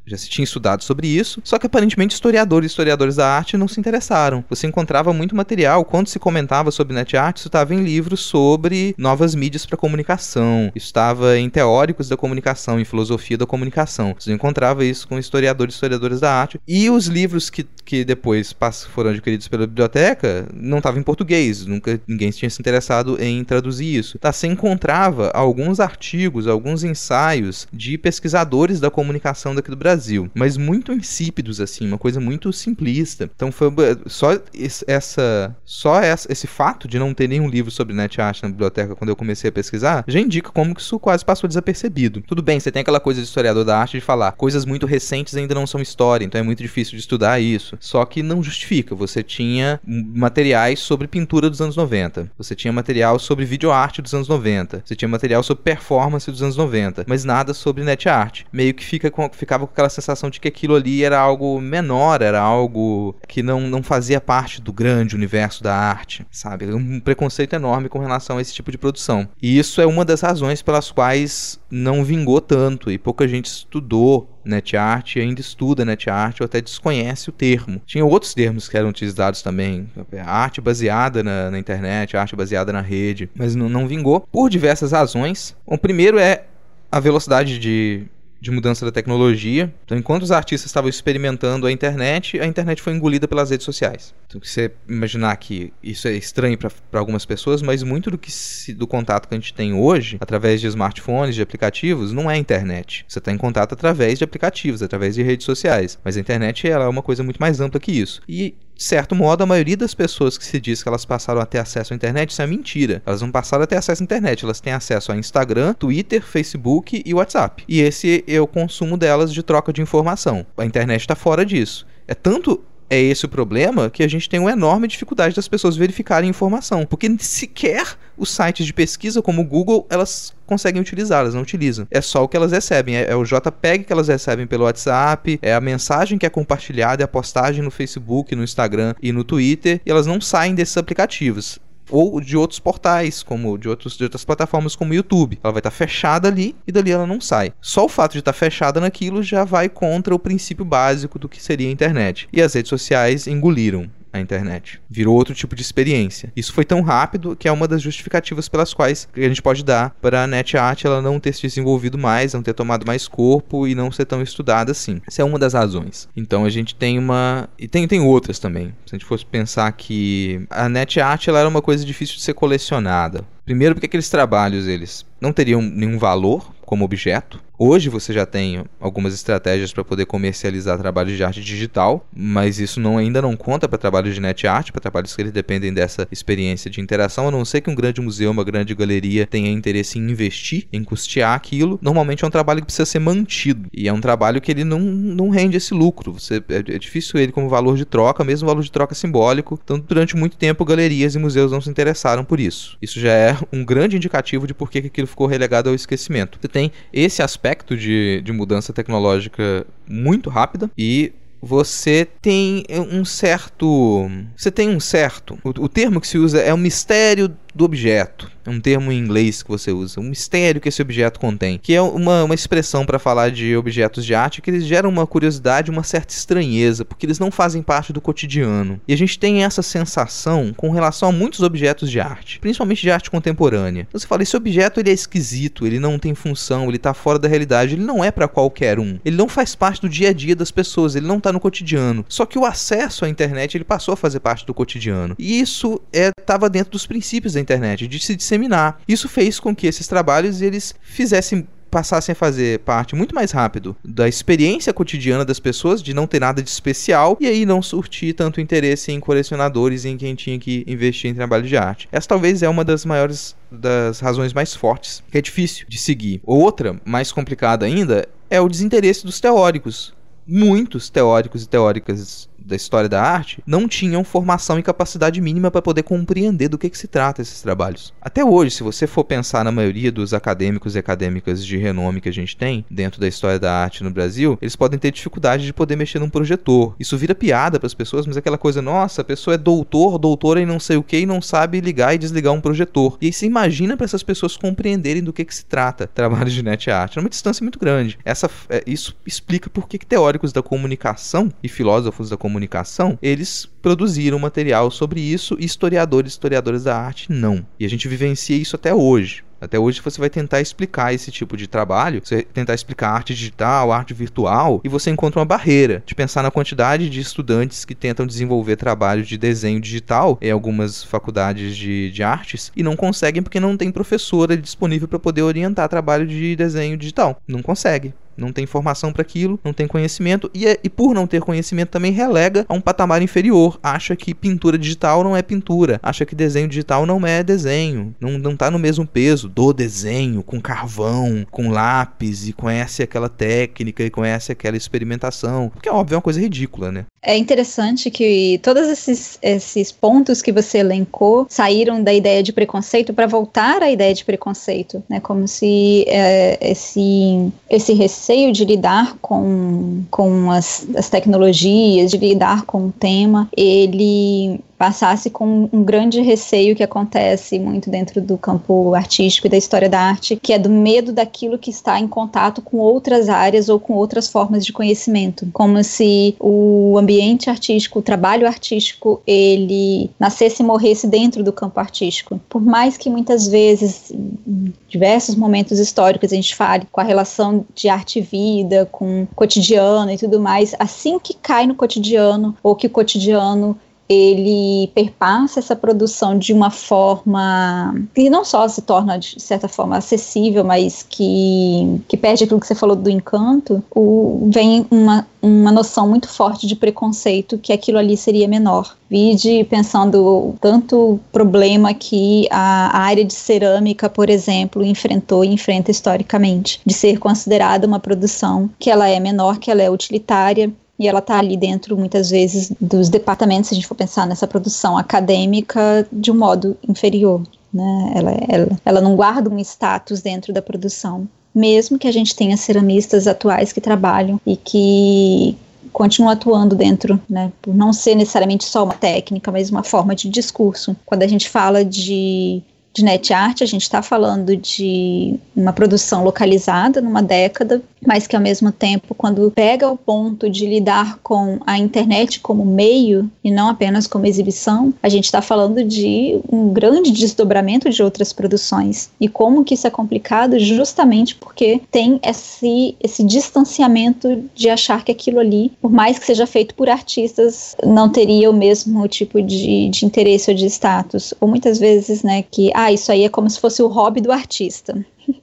já se tinha estudado sobre isso, só que aparentemente historiadores e historiadores da arte não se interessaram. Você encontrava muito material, quando se comentava sobre net art, isso estava em livros sobre novas mídias para comunicação, isso estava em teóricos da comunicação, em filosofia da comunicação. Você encontrava isso com historiadores e historiadores da arte. E os livros que, que depois foram adquiridos pela biblioteca não estavam em português, nunca ninguém tinha se interessado em traduzir isso. Tá, você encontrava alguns artigos, alguns ensaios de pesquisadores da comunicação daqui do Brasil Brasil, mas muito insípidos assim, uma coisa muito simplista. Então foi só essa só essa, esse fato de não ter nenhum livro sobre net art na biblioteca quando eu comecei a pesquisar, já indica como que isso quase passou desapercebido. Tudo bem, você tem aquela coisa de historiador da arte de falar, coisas muito recentes ainda não são história, então é muito difícil de estudar isso. Só que não justifica. Você tinha materiais sobre pintura dos anos 90, você tinha material sobre videoarte dos anos 90, você tinha material sobre performance dos anos 90, mas nada sobre net art. Meio que fica com, ficava com aquela aquela sensação de que aquilo ali era algo menor, era algo que não, não fazia parte do grande universo da arte, sabe? Um preconceito enorme com relação a esse tipo de produção. E isso é uma das razões pelas quais não vingou tanto e pouca gente estudou net art ainda estuda net art ou até desconhece o termo. Tinha outros termos que eram utilizados também, arte baseada na, na internet, arte baseada na rede, mas não, não vingou por diversas razões. O primeiro é a velocidade de de mudança da tecnologia. Então, enquanto os artistas estavam experimentando a internet, a internet foi engolida pelas redes sociais. Então, você imaginar que isso é estranho para algumas pessoas, mas muito do que se, do contato que a gente tem hoje, através de smartphones, de aplicativos, não é internet. Você está em contato através de aplicativos, através de redes sociais. Mas a internet ela é uma coisa muito mais ampla que isso. E de certo modo, a maioria das pessoas que se diz que elas passaram a ter acesso à internet, isso é mentira. Elas não passaram a ter acesso à internet, elas têm acesso a Instagram, Twitter, Facebook e WhatsApp. E esse é o consumo delas de troca de informação. A internet está fora disso. É tanto é esse o problema que a gente tem uma enorme dificuldade das pessoas verificarem informação, porque sequer os sites de pesquisa como o Google, elas conseguem utilizar, elas não utilizam. É só o que elas recebem, é, é o JPEG que elas recebem pelo WhatsApp, é a mensagem que é compartilhada, é a postagem no Facebook, no Instagram e no Twitter, e elas não saem desses aplicativos ou de outros portais, como de, outros, de outras plataformas como o YouTube. Ela vai estar tá fechada ali e dali ela não sai. Só o fato de estar tá fechada naquilo já vai contra o princípio básico do que seria a internet. E as redes sociais engoliram a internet. Virou outro tipo de experiência. Isso foi tão rápido que é uma das justificativas pelas quais a gente pode dar para a NetArt ela não ter se desenvolvido mais, não ter tomado mais corpo e não ser tão estudada assim. Essa é uma das razões. Então a gente tem uma e tem, tem outras também. Se a gente fosse pensar que a NetArt ela era uma coisa difícil de ser colecionada. Primeiro porque aqueles trabalhos eles não teriam nenhum valor como objeto. Hoje você já tem algumas estratégias para poder comercializar trabalhos de arte digital, mas isso não, ainda não conta para trabalhos de net art, para trabalhos que eles dependem dessa experiência de interação, a não ser que um grande museu, uma grande galeria tenha interesse em investir, em custear aquilo. Normalmente é um trabalho que precisa ser mantido e é um trabalho que ele não, não rende esse lucro. Você, é, é difícil ele como valor de troca, mesmo valor de troca simbólico. Então, durante muito tempo, galerias e museus não se interessaram por isso. Isso já é um grande indicativo de por que aquilo ficou relegado ao esquecimento. Você tem esse aspecto de, de mudança tecnológica muito rápida e você tem um certo. Você tem um certo. O, o termo que se usa é o mistério do objeto. É um termo em inglês que você usa. Um mistério que esse objeto contém. Que é uma, uma expressão para falar de objetos de arte que eles geram uma curiosidade, uma certa estranheza, porque eles não fazem parte do cotidiano. E a gente tem essa sensação com relação a muitos objetos de arte, principalmente de arte contemporânea. Você fala, esse objeto ele é esquisito, ele não tem função, ele está fora da realidade, ele não é para qualquer um. Ele não faz parte do dia a dia das pessoas, ele não está no cotidiano. Só que o acesso à internet ele passou a fazer parte do cotidiano. E isso estava é, dentro dos princípios da internet, de se disseminar. Isso fez com que esses trabalhos eles fizessem passassem a fazer parte muito mais rápido da experiência cotidiana das pessoas, de não ter nada de especial, e aí não surtir tanto interesse em colecionadores em quem tinha que investir em trabalho de arte. Essa talvez é uma das maiores das razões mais fortes, que é difícil de seguir. Outra, mais complicada ainda, é o desinteresse dos teóricos. Muitos teóricos e teóricas da história da arte não tinham formação e capacidade mínima para poder compreender do que, que se trata esses trabalhos. Até hoje, se você for pensar na maioria dos acadêmicos e acadêmicas de renome que a gente tem dentro da história da arte no Brasil, eles podem ter dificuldade de poder mexer num projetor. Isso vira piada para as pessoas, mas é aquela coisa, nossa, a pessoa é doutor, doutora e não sei o que e não sabe ligar e desligar um projetor. E aí você imagina para essas pessoas compreenderem do que, que se trata trabalho de net art. É uma distância muito grande. Essa, é, isso explica por que teóricos da comunicação e filósofos da comunicação comunicação, eles produziram material sobre isso e historiadores e historiadoras da arte não. E a gente vivencia isso até hoje. Até hoje você vai tentar explicar esse tipo de trabalho, você tentar explicar arte digital, arte virtual, e você encontra uma barreira de pensar na quantidade de estudantes que tentam desenvolver trabalho de desenho digital em algumas faculdades de, de artes e não conseguem porque não tem professora disponível para poder orientar trabalho de desenho digital. Não consegue não tem formação para aquilo, não tem conhecimento e, é, e por não ter conhecimento também relega a um patamar inferior. Acha que pintura digital não é pintura, acha que desenho digital não é desenho, não, não tá no mesmo peso do desenho com carvão, com lápis e conhece aquela técnica e conhece aquela experimentação, porque é óbvio é uma coisa ridícula, né? É interessante que todos esses, esses pontos que você elencou saíram da ideia de preconceito para voltar à ideia de preconceito, né? Como se é, esse, esse receio de lidar com, com as, as tecnologias, de lidar com o tema, ele passasse com um grande receio que acontece muito dentro do campo artístico e da história da arte, que é do medo daquilo que está em contato com outras áreas ou com outras formas de conhecimento, como se o ambiente artístico, o trabalho artístico, ele nascesse e morresse dentro do campo artístico. Por mais que muitas vezes, em diversos momentos históricos, a gente fale com a relação de arte e vida, com cotidiano e tudo mais, assim que cai no cotidiano ou que o cotidiano ele perpassa essa produção de uma forma que não só se torna de certa forma acessível, mas que, que perde aquilo que você falou do encanto, o, vem uma, uma noção muito forte de preconceito que aquilo ali seria menor. Vide pensando tanto problema que a área de cerâmica, por exemplo, enfrentou e enfrenta historicamente, de ser considerada uma produção que ela é menor, que ela é utilitária, e ela está ali dentro, muitas vezes, dos departamentos, se a gente for pensar nessa produção acadêmica, de um modo inferior. Né? Ela, ela, ela não guarda um status dentro da produção. Mesmo que a gente tenha ceramistas atuais que trabalham e que continuam atuando dentro, né, por não ser necessariamente só uma técnica, mas uma forma de discurso. Quando a gente fala de de net art, a gente está falando de uma produção localizada numa década, mas que ao mesmo tempo, quando pega o ponto de lidar com a internet como meio e não apenas como exibição, a gente está falando de um grande desdobramento de outras produções. E como que isso é complicado justamente porque tem esse, esse distanciamento de achar que aquilo ali, por mais que seja feito por artistas, não teria o mesmo tipo de, de interesse ou de status. Ou muitas vezes, né, que ah, isso aí é como se fosse o hobby do artista.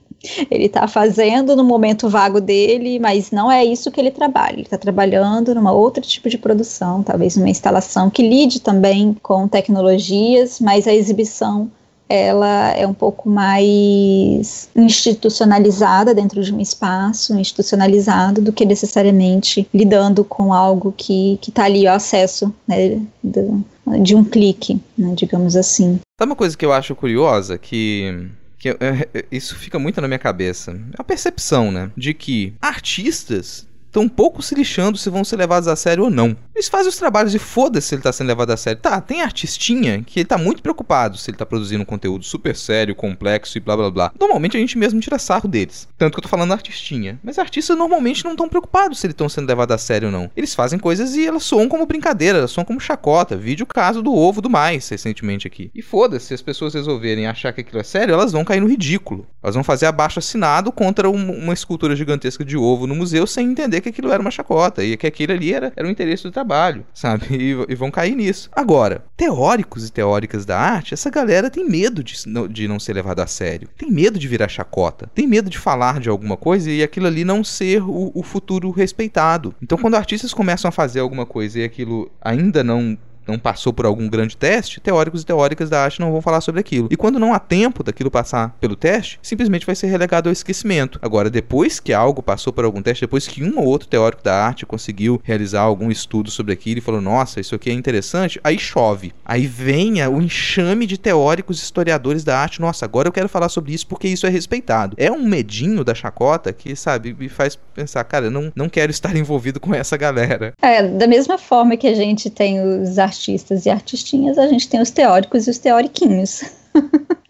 Ele está fazendo no momento vago dele, mas não é isso que ele trabalha. Ele está trabalhando numa outro tipo de produção, talvez numa instalação que lide também com tecnologias, mas a exibição ela é um pouco mais institucionalizada dentro de um espaço institucionalizado do que necessariamente lidando com algo que está ali ao acesso né, do, de um clique, né, digamos assim. Sabe uma coisa que eu acho curiosa? Que que é, isso fica muito na minha cabeça. É a percepção, né? De que artistas estão pouco se lixando se vão ser levados a sério ou não. Eles fazem os trabalhos e foda-se se ele tá sendo levado a sério. Tá, tem artistinha que ele tá muito preocupado se ele tá produzindo um conteúdo super sério, complexo e blá blá blá. Normalmente a gente mesmo tira sarro deles. Tanto que eu tô falando artistinha. Mas artistas normalmente não estão preocupados se eles estão sendo levados a sério ou não. Eles fazem coisas e elas soam como brincadeira, elas soam como chacota. Vídeo caso do ovo do mais recentemente aqui. E foda-se, se as pessoas resolverem achar que aquilo é sério, elas vão cair no ridículo. Elas vão fazer abaixo assinado contra um, uma escultura gigantesca de ovo no museu sem entender que aquilo era uma chacota e que aquilo ali era, era o interesse do trabalho, sabe? E, e vão cair nisso. Agora, teóricos e teóricas da arte, essa galera tem medo de, de não ser levado a sério. Tem medo de virar chacota. Tem medo de falar de alguma coisa e aquilo ali não ser o, o futuro respeitado. Então, quando artistas começam a fazer alguma coisa e aquilo ainda não não passou por algum grande teste, teóricos e teóricas da arte não vão falar sobre aquilo. E quando não há tempo daquilo passar pelo teste, simplesmente vai ser relegado ao esquecimento. Agora, depois que algo passou por algum teste, depois que um ou outro teórico da arte conseguiu realizar algum estudo sobre aquilo e falou: nossa, isso aqui é interessante, aí chove. Aí venha o enxame de teóricos historiadores da arte. Nossa, agora eu quero falar sobre isso porque isso é respeitado. É um medinho da chacota que, sabe, me faz pensar, cara, não, não quero estar envolvido com essa galera. É, da mesma forma que a gente tem os artistas artistas e artistinhas, a gente tem os teóricos e os teoriquinhos.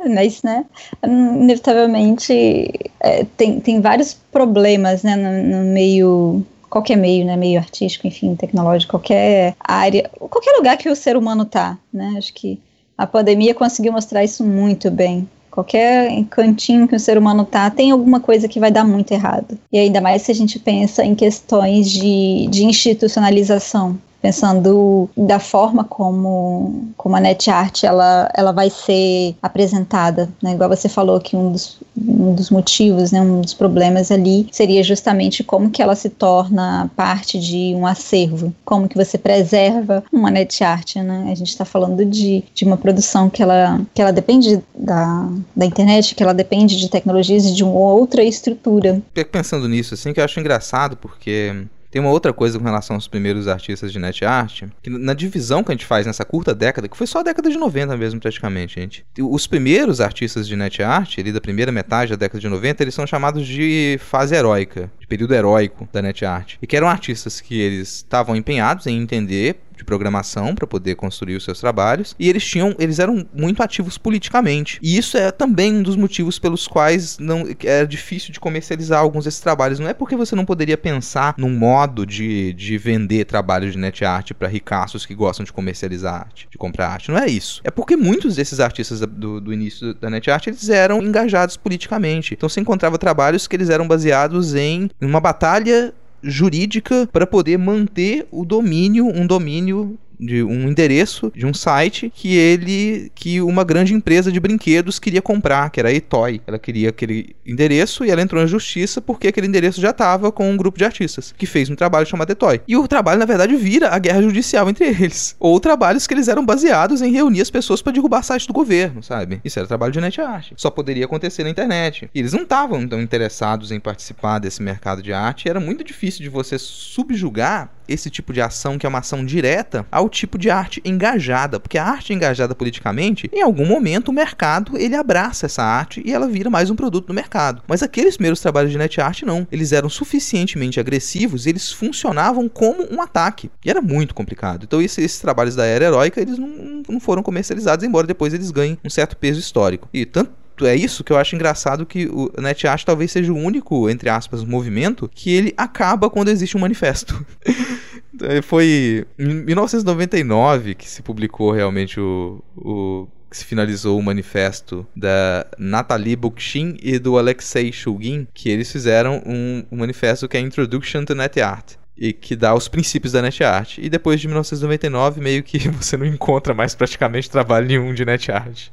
Mas, né, inevitavelmente é, tem, tem vários problemas, né, no, no meio qualquer meio, né, meio artístico, enfim, tecnológico, qualquer área, qualquer lugar que o ser humano tá, né, acho que a pandemia conseguiu mostrar isso muito bem. Qualquer cantinho que o ser humano tá, tem alguma coisa que vai dar muito errado. E ainda mais se a gente pensa em questões de, de institucionalização, pensando da forma como, como a NetArt ela, ela vai ser apresentada, né? Igual você falou que um dos, um dos motivos, né, um dos problemas ali seria justamente como que ela se torna parte de um acervo, como que você preserva uma NetArt, né? A gente está falando de, de uma produção que ela, que ela depende da, da internet, que ela depende de tecnologias e de uma outra estrutura. Pensando nisso, assim, que eu acho engraçado, porque tem uma outra coisa com relação aos primeiros artistas de net art, que na divisão que a gente faz nessa curta década, que foi só a década de 90 mesmo praticamente, gente. Os primeiros artistas de net art, ali da primeira metade da década de 90, eles são chamados de fase heróica, de período heróico da net art. E que eram artistas que eles estavam empenhados em entender de programação para poder construir os seus trabalhos e eles tinham, eles eram muito ativos politicamente. E isso é também um dos motivos pelos quais não era difícil de comercializar alguns desses trabalhos. Não é porque você não poderia pensar num modo de, de vender trabalhos de net art para ricaços que gostam de comercializar arte, de comprar arte. Não é isso. É porque muitos desses artistas do, do início da net art eles eram engajados politicamente. Então você encontrava trabalhos que eles eram baseados em uma batalha jurídica para poder manter o domínio, um domínio de um endereço de um site que ele que uma grande empresa de brinquedos queria comprar, que era a Etoy. Ela queria aquele endereço e ela entrou na justiça porque aquele endereço já estava com um grupo de artistas que fez um trabalho chamado Etoy. E o trabalho na verdade vira a guerra judicial entre eles, ou trabalhos que eles eram baseados em reunir as pessoas para derrubar site do governo, sabe? Isso era trabalho de net art. Só poderia acontecer na internet. E eles não estavam tão interessados em participar desse mercado de arte, era muito difícil de você subjugar esse tipo de ação, que é uma ação direta, ao tipo de arte engajada, porque a arte engajada politicamente, em algum momento o mercado ele abraça essa arte e ela vira mais um produto no mercado. Mas aqueles primeiros trabalhos de net art não, eles eram suficientemente agressivos, eles funcionavam como um ataque e era muito complicado. Então esses, esses trabalhos da era heróica eles não, não foram comercializados, embora depois eles ganhem um certo peso histórico. E tanto é isso que eu acho engraçado que o NetArt talvez seja o único, entre aspas, movimento que ele acaba quando existe um manifesto. Foi em 1999 que se publicou realmente o, o que se finalizou o manifesto da Natalie Bookchin e do Alexei Shulgin, que eles fizeram um, um manifesto que é Introduction to Net Art e que dá os princípios da NetArt. E depois de 1999, meio que você não encontra mais praticamente trabalho nenhum de NetArt.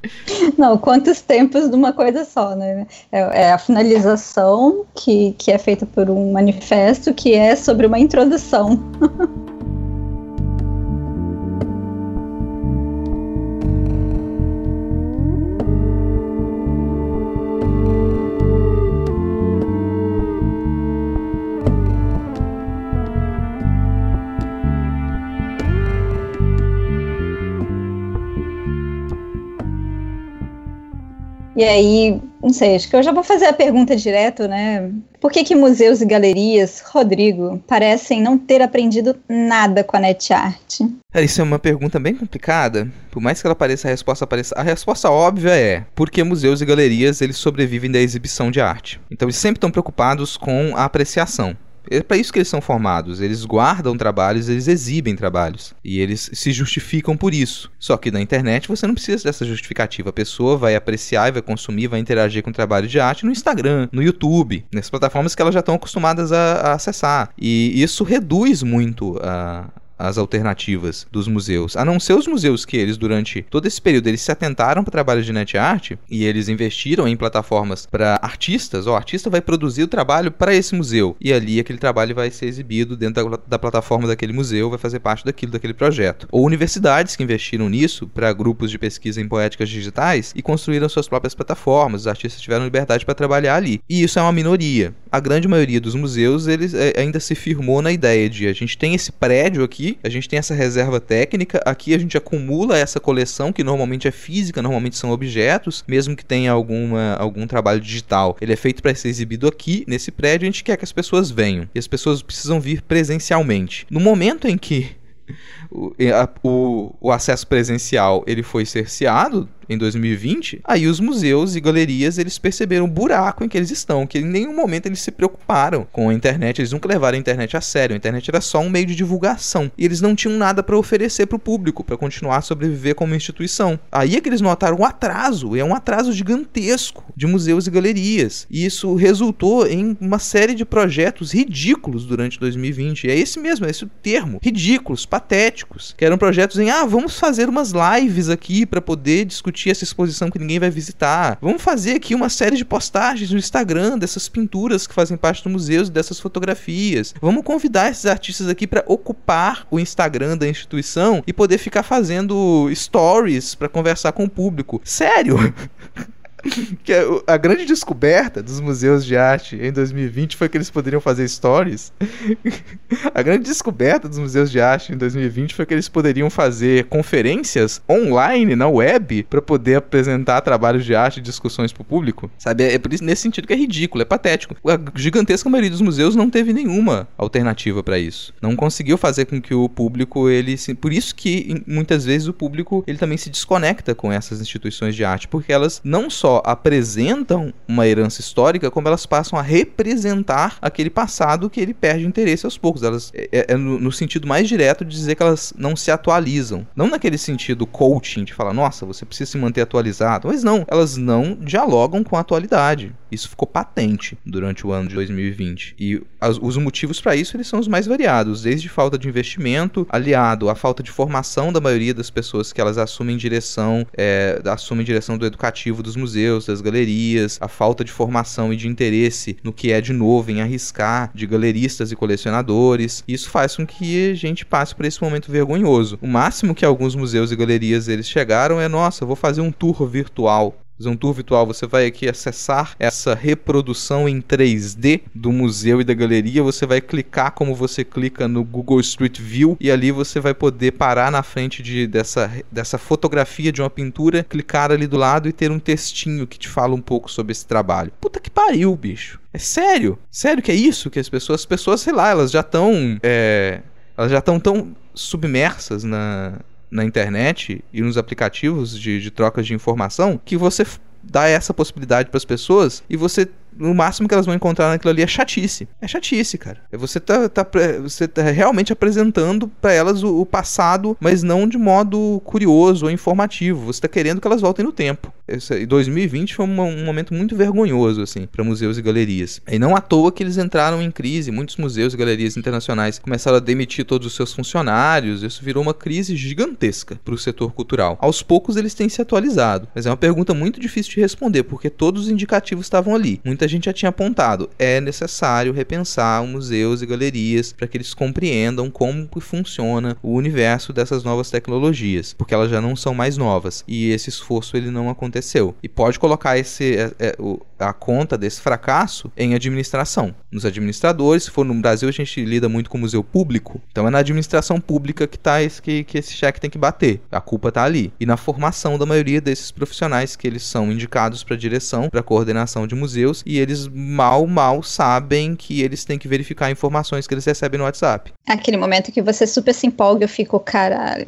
Não, quantos tempos de uma coisa só, né? É, é, a finalização que, que é feita por um manifesto que é sobre uma introdução. E aí, não sei, acho que eu já vou fazer a pergunta direto, né? Por que, que museus e galerias, Rodrigo, parecem não ter aprendido nada com a NetArt? É, isso é uma pergunta bem complicada. Por mais que ela pareça a resposta pareça, a resposta óbvia é: porque museus e galerias eles sobrevivem da exibição de arte. Então eles sempre estão preocupados com a apreciação. É para isso que eles são formados. Eles guardam trabalhos, eles exibem trabalhos. E eles se justificam por isso. Só que na internet você não precisa dessa justificativa. A pessoa vai apreciar, vai consumir, vai interagir com o trabalho de arte no Instagram, no YouTube, nessas plataformas que elas já estão acostumadas a, a acessar. E isso reduz muito a, as alternativas dos museus. A não ser os museus que eles, durante todo esse período, eles se atentaram para o trabalho de net art e eles investiram em plataformas para artistas. O artista vai produzir o trabalho para esse museu e ali aquele trabalho vai ser exibido dentro da, da, plataforma daquele museu, vai fazer parte daquilo, daquele projeto. Ou universidades que investiram nisso para grupos de pesquisa em poéticas digitais e construíram suas próprias plataformas. Os artistas tiveram liberdade para trabalhar ali. E isso é uma minoria. A grande maioria dos museus eles é, ainda se firmou na ideia de a gente tem esse prédio aqui a gente tem essa reserva técnica, aqui a gente acumula essa coleção que normalmente é física, normalmente são objetos, mesmo que tenha alguma, algum trabalho digital. Ele é feito para ser exibido aqui nesse prédio, a gente quer que as pessoas venham. E as pessoas precisam vir presencialmente. No momento em que o, o, acesso presencial ele foi cerceado, em 2020, aí os museus e galerias eles perceberam o buraco em que eles estão, que em nenhum momento eles se preocuparam com a internet, eles nunca levaram a internet a sério. A internet era só um meio de divulgação e eles não tinham nada para oferecer para o público para continuar a sobreviver como instituição. Aí é que eles notaram um atraso, é um atraso gigantesco de museus e galerias. E isso resultou em uma série de projetos ridículos durante 2020. E é esse mesmo, é esse o termo, ridículos, patéticos, que eram projetos em ah, vamos fazer umas lives aqui para poder discutir essa exposição que ninguém vai visitar. Vamos fazer aqui uma série de postagens no Instagram dessas pinturas que fazem parte do museu, dessas fotografias. Vamos convidar esses artistas aqui para ocupar o Instagram da instituição e poder ficar fazendo stories para conversar com o público. Sério? que a, a, grande descoberta dos museus de arte em 2020 foi que eles poderiam fazer stories. a grande descoberta dos museus de arte em 2020 foi que eles poderiam fazer conferências online na web para poder apresentar trabalhos de arte e discussões para o público. Sabe? É, é por isso, nesse sentido que é ridículo, é patético. A gigantesca maioria dos museus não teve nenhuma alternativa para isso. Não conseguiu fazer com que o público ele se... por isso que muitas vezes o público ele também se desconecta com essas instituições de arte, porque elas não só apresentam uma herança histórica, como elas passam a representar aquele passado que ele perde interesse aos poucos. Elas é, é, é no, no, sentido mais direto de dizer que elas não se atualizam. Não naquele sentido coaching de falar, nossa, você precisa se manter atualizado. Mas não, elas não dialogam com a atualidade. Isso ficou patente durante o ano de 2020. E as, os motivos para isso eles são os mais variados, desde falta de investimento, aliado à falta de formação da maioria das pessoas que elas assumem direção, é, assumem direção do educativo dos museus, das galerias, a falta de formação e de interesse no que é de novo, em arriscar, de galeristas e colecionadores. Isso faz com que a gente passe por esse momento vergonhoso. O máximo que alguns museus e galerias eles chegaram é, nossa, vou fazer um tour virtual fazer um tour virtual, você vai aqui acessar essa reprodução em 3D do museu e da galeria, você vai clicar como você clica no Google Street View e ali você vai poder parar na frente de, dessa, dessa fotografia de uma pintura, clicar ali do lado e ter um textinho que te fala um pouco sobre esse trabalho. Puta que pariu, bicho. É sério? Sério que é isso que as pessoas, as pessoas, sei lá, elas já estão é, elas já estão tão submersas na, na internet e nos aplicativos de, de trocas de informação que você dá essa possibilidade para as pessoas e você no máximo que elas vão encontrar naquilo ali é chatice. É chatice, cara. É você tá, tá, você tá realmente apresentando para elas o, o, passado, mas não de modo curioso ou informativo. Você tá querendo que elas voltem no tempo. Esse, 2020 foi um, um momento muito vergonhoso, assim, para museus e galerias. E não à toa que eles entraram em crise. Muitos museus e galerias internacionais começaram a demitir todos os seus funcionários. Isso virou uma crise gigantesca para o setor cultural. Aos poucos eles têm se atualizado, mas é uma pergunta muito difícil de responder, porque todos os indicativos estavam ali. Muita muita gente já tinha apontado, é necessário repensar museus e galerias para que eles compreendam como funciona o universo dessas novas tecnologias, porque elas já não são mais novas e esse esforço ele não aconteceu. E pode colocar esse, é, é, a conta desse fracasso em administração. Nos administradores, se for no Brasil, a gente lida muito com museu público, então é na administração pública que, tá esse, que, que esse cheque tem que bater. A culpa está ali. E na formação da maioria desses profissionais que eles são indicados para direção, para coordenação de museus e eles mal, mal sabem que eles têm que verificar informações que eles recebem no WhatsApp. Aquele momento que você super se empolga, eu fico, caralho.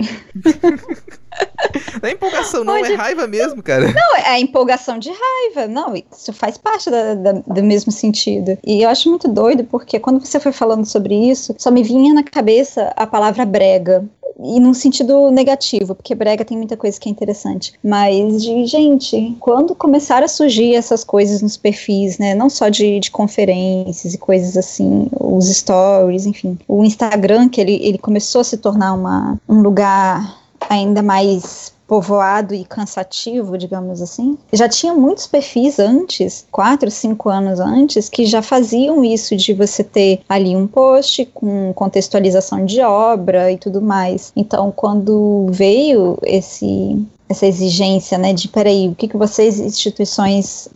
Não é empolgação, não, é raiva mesmo, cara. Não, é empolgação de raiva. Não, isso faz parte da, da, do mesmo sentido. E eu acho muito doido, porque quando você foi falando sobre isso, só me vinha na cabeça a palavra brega e num sentido negativo, porque brega tem muita coisa que é interessante. Mas de, gente, quando começaram a surgir essas coisas nos perfis, né? Não só de, de conferências e coisas assim, os stories, enfim. O Instagram, que ele, ele começou a se tornar uma, um lugar ainda mais povoado e cansativo, digamos assim. Já tinha muitos perfis antes, quatro, cinco anos antes, que já faziam isso de você ter ali um post com contextualização de obra e tudo mais. Então, quando veio esse essa exigência, né, de peraí, o que que vocês, instituições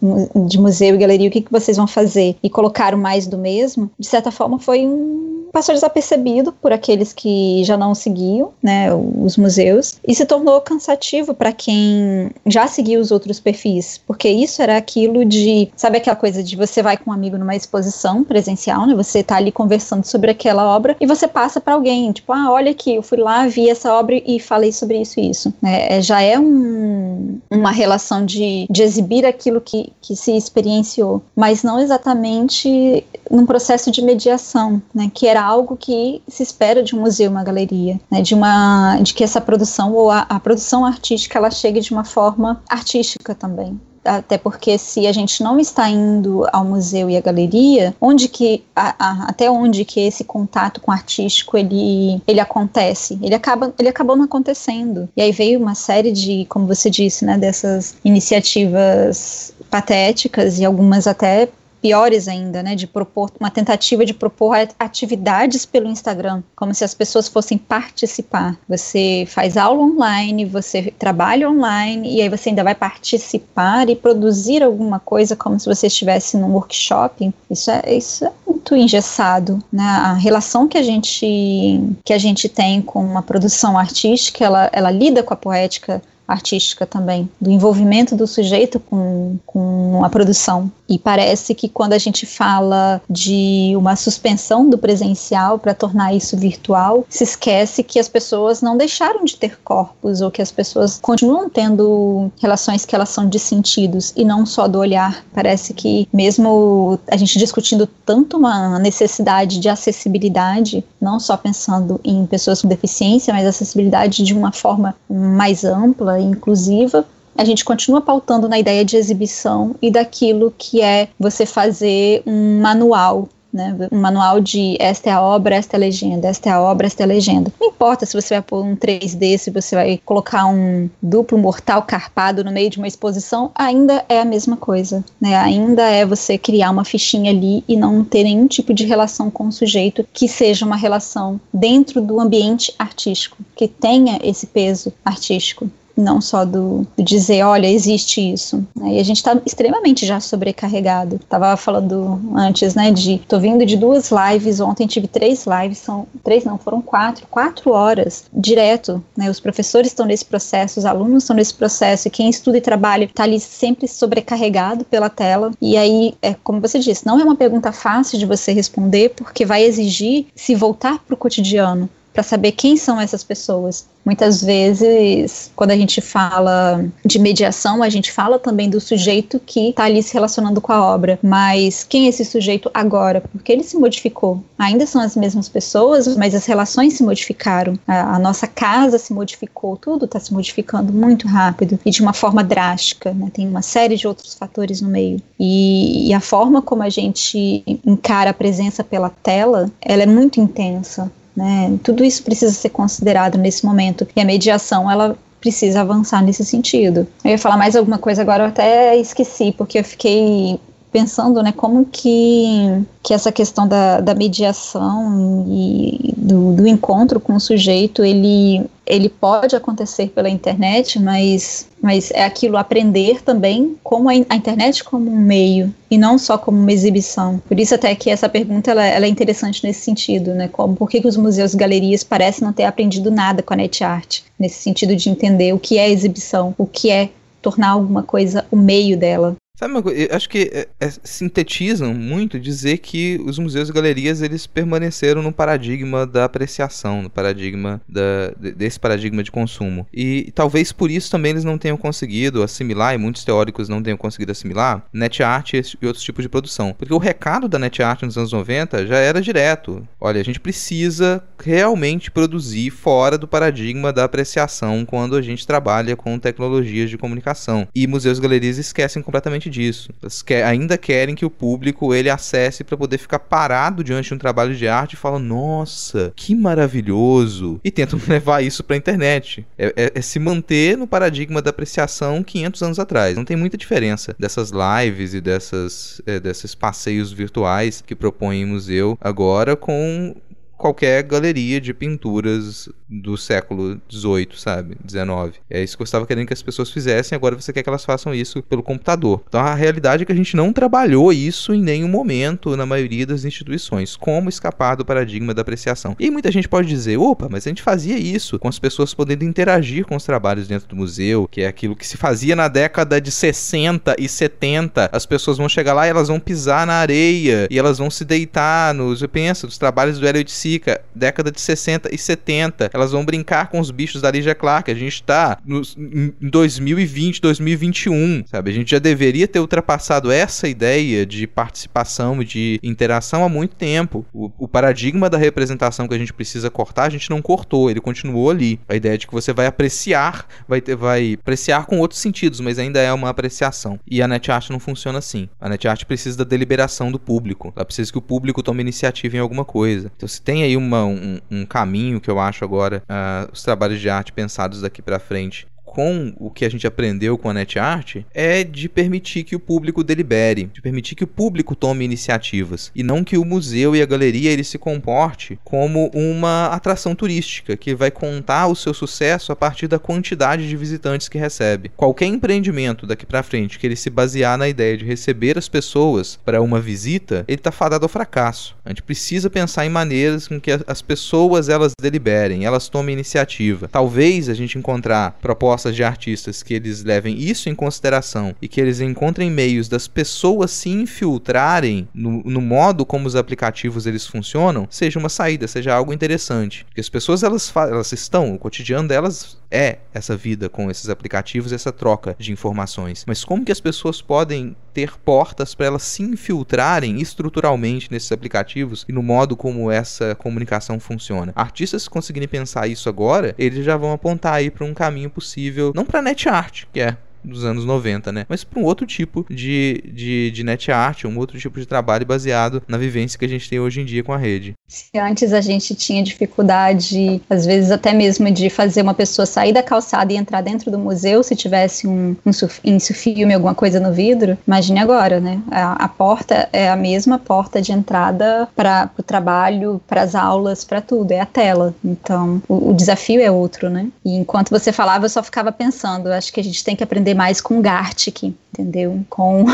de museu e galeria, o que que vocês vão fazer? E colocaram mais do mesmo, de certa forma foi um passou desapercebido por aqueles que já não seguiam, né, os museus, e se tornou cansativo para quem já seguia os outros perfis, porque isso era aquilo de, sabe aquela coisa de você vai com um amigo numa exposição presencial, né, você tá ali conversando sobre aquela obra e você passa para alguém, tipo, ah, olha aqui, eu fui lá, vi essa obra e falei sobre isso e isso, né, é, já é um, uma relação de, de exibir aquilo que, que se experienciou, mas não exatamente num processo de mediação, né, que era algo que se espera de um museu, uma galeria, né, de uma, de que essa produção ou a, a produção artística ela chegue de uma forma artística também, até porque se a gente não está indo ao museu e à galeria, onde que a, a, até onde que esse contato com o artístico ele, ele acontece? Ele acaba ele acabou não acontecendo. E aí veio uma série de, como você disse, né, dessas iniciativas patéticas e algumas até piores ainda, né, de propor uma tentativa de propor atividades pelo Instagram, como se as pessoas fossem participar. Você faz aula online, você trabalha online e aí você ainda vai participar e produzir alguma coisa como se você estivesse num workshop. Isso é, isso é muito engessado, né? A relação que a gente que a gente tem com uma produção artística, ela, ela lida com a poética artística também, do envolvimento do sujeito com, com a produção. E parece que quando a gente fala de uma suspensão do presencial para tornar isso virtual, se esquece que as pessoas não deixaram de ter corpos ou que as pessoas continuam tendo relações que elas são de sentidos e não só do olhar. Parece que mesmo a gente discutindo tanto uma necessidade de acessibilidade, não só pensando em pessoas com deficiência, mas acessibilidade de uma forma mais ampla inclusiva, a gente continua pautando na ideia de exibição e daquilo que é você fazer um manual né, um manual de esta é a obra, esta é a legenda, esta é a obra, esta é a legenda. Não importa se você vai pôr um 3D, se você vai colocar um duplo mortal carpado no meio de uma exposição, ainda é a mesma coisa, né? Ainda é você criar uma fichinha ali e não ter nenhum tipo de relação com o sujeito que seja uma relação dentro do ambiente artístico, que tenha esse peso artístico não só do, do dizer, olha, existe isso. Né? E a gente está extremamente já sobrecarregado. Tava falando antes, né, de, tô vindo de duas lives, ontem tive três lives, são, três não, foram quatro, quatro horas direto, né, os professores estão nesse processo, os alunos estão nesse processo, e quem estuda e trabalha está ali sempre sobrecarregado pela tela, e aí, é como você disse, não é uma pergunta fácil de você responder, porque vai exigir se voltar para o cotidiano, para saber quem são essas pessoas. Muitas vezes, quando a gente fala de mediação, a gente fala também do sujeito que está ali se relacionando com a obra. Mas quem é esse sujeito agora? Porque ele se modificou. Ainda são as mesmas pessoas, mas as relações se modificaram. A, a nossa casa se modificou, tudo está se modificando muito rápido e de uma forma drástica. Né? Tem uma série de outros fatores no meio. E, e a forma como a gente encara a presença pela tela, ela é muito intensa. Né? Tudo isso precisa ser considerado nesse momento. E a mediação, ela precisa avançar nesse sentido. Eu ia falar mais alguma coisa agora, eu até esqueci, porque eu fiquei pensando, né, como que, que essa questão da, da mediação e do, do encontro com o sujeito, ele, ele pode acontecer pela internet, mas, mas é aquilo aprender também como a, a, internet como um meio e não só como uma exibição. Por isso até que essa pergunta ela, ela é interessante nesse sentido, né? Como, por que, que os museus e galerias parecem não ter aprendido nada com a net art, nesse sentido de entender o que é exibição, o que é tornar alguma coisa o meio dela. Sabe uma coisa? Eu acho que é, é, sintetizam muito dizer que os museus e galerias eles permaneceram no paradigma da apreciação, no paradigma da, desse paradigma de consumo. E talvez por isso também eles não tenham conseguido assimilar, e muitos teóricos não tenham conseguido assimilar, net art e outros tipos de produção. Porque o recado da net art nos anos 90 já era direto. Olha, a gente precisa realmente produzir fora do paradigma da apreciação quando a gente trabalha com tecnologias de comunicação. E museus e galerias esquecem completamente disso. Elas quer, ainda querem que o público ele acesse para poder ficar parado diante de um trabalho de arte e fala: "Nossa, que maravilhoso!" E tentam levar isso para a internet. É, é, é, se manter no paradigma da apreciação 500 anos atrás. Não tem muita diferença dessas lives e dessas é, desses passeios virtuais que propõe o museu agora com qualquer galeria de pinturas do século XVIII, sabe? XIX. É isso que você estava querendo que as pessoas fizessem, agora você quer que elas façam isso pelo computador. Então a realidade é que a gente não trabalhou isso em nenhum momento na maioria das instituições. Como escapar do paradigma da apreciação? E muita gente pode dizer, opa, mas a gente fazia isso, com as pessoas podendo interagir com os trabalhos dentro do museu, que é aquilo que se fazia na década de 60 e 70. As pessoas vão chegar lá e elas vão pisar na areia, e elas vão se deitar nos, eu penso, nos trabalhos do Hélio de Sica, década de 60 e 70. Elas vão brincar com os bichos da Ligia Clark. A gente tá nos, em 2020, 2021, sabe? A gente já deveria ter ultrapassado essa ideia de participação, de interação há muito tempo. O, o paradigma da representação que a gente precisa cortar, a gente não cortou, ele continuou ali. A ideia de que você vai apreciar, vai, ter, vai apreciar com outros sentidos, mas ainda é uma apreciação. E a NetArt não funciona assim. A NetArt precisa da deliberação do público. Ela precisa que o público tome iniciativa em alguma coisa. Então, se tem aí uma, um, um caminho que eu acho agora uh, os trabalhos de arte pensados daqui para frente com o que a gente aprendeu com a NetArt é de permitir que o público delibere, de permitir que o público tome iniciativas e não que o museu e a galeria ele se comporte como uma atração turística que vai contar o seu sucesso a partir da quantidade de visitantes que recebe. Qualquer empreendimento daqui para frente que ele se basear na ideia de receber as pessoas para uma visita, ele está fadado ao fracasso. A gente precisa pensar em maneiras com que as pessoas elas deliberem, elas tomem iniciativa. Talvez a gente encontrar propostas de artistas que eles levem isso em consideração e que eles encontrem meios das pessoas se infiltrarem no, no modo como os aplicativos eles funcionam, seja uma saída, seja algo interessante. Porque as pessoas elas, elas estão, o cotidiano delas é essa vida com esses aplicativos, essa troca de informações. Mas como que as pessoas podem ter portas para elas se infiltrarem estruturalmente nesses aplicativos e no modo como essa comunicação funciona? Artistas conseguirem pensar isso agora, eles já vão apontar aí para um caminho possível, não para net art, que é dos anos 90, né? Mas para um outro tipo de, de, de net art, um outro tipo de trabalho baseado na vivência que a gente tem hoje em dia com a rede. Se antes a gente tinha dificuldade, às vezes até mesmo de fazer uma pessoa sair da calçada e entrar dentro do museu se tivesse um, um insufilme, alguma coisa no vidro, imagine agora, né? A, a porta é a mesma porta de entrada para o trabalho, para as aulas, para tudo, é a tela. Então, o, o desafio é outro, né? E enquanto você falava, eu só ficava pensando, acho que a gente tem que aprender aprender mais com Gartic, entendeu? Com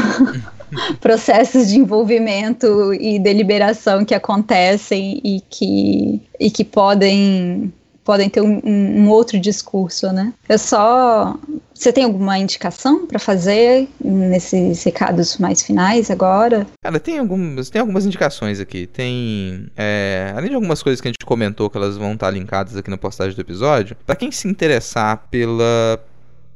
processos de envolvimento e deliberação que acontecem e que, e que podem podem ter um, um, outro discurso, né? Eu só. Você tem alguma indicação para fazer nesses recados mais finais agora? Cara, tem algumas, tem algumas indicações aqui. Tem. É, além de algumas coisas que a gente comentou que elas vão estar linkadas aqui na postagem do episódio, para quem se interessar pela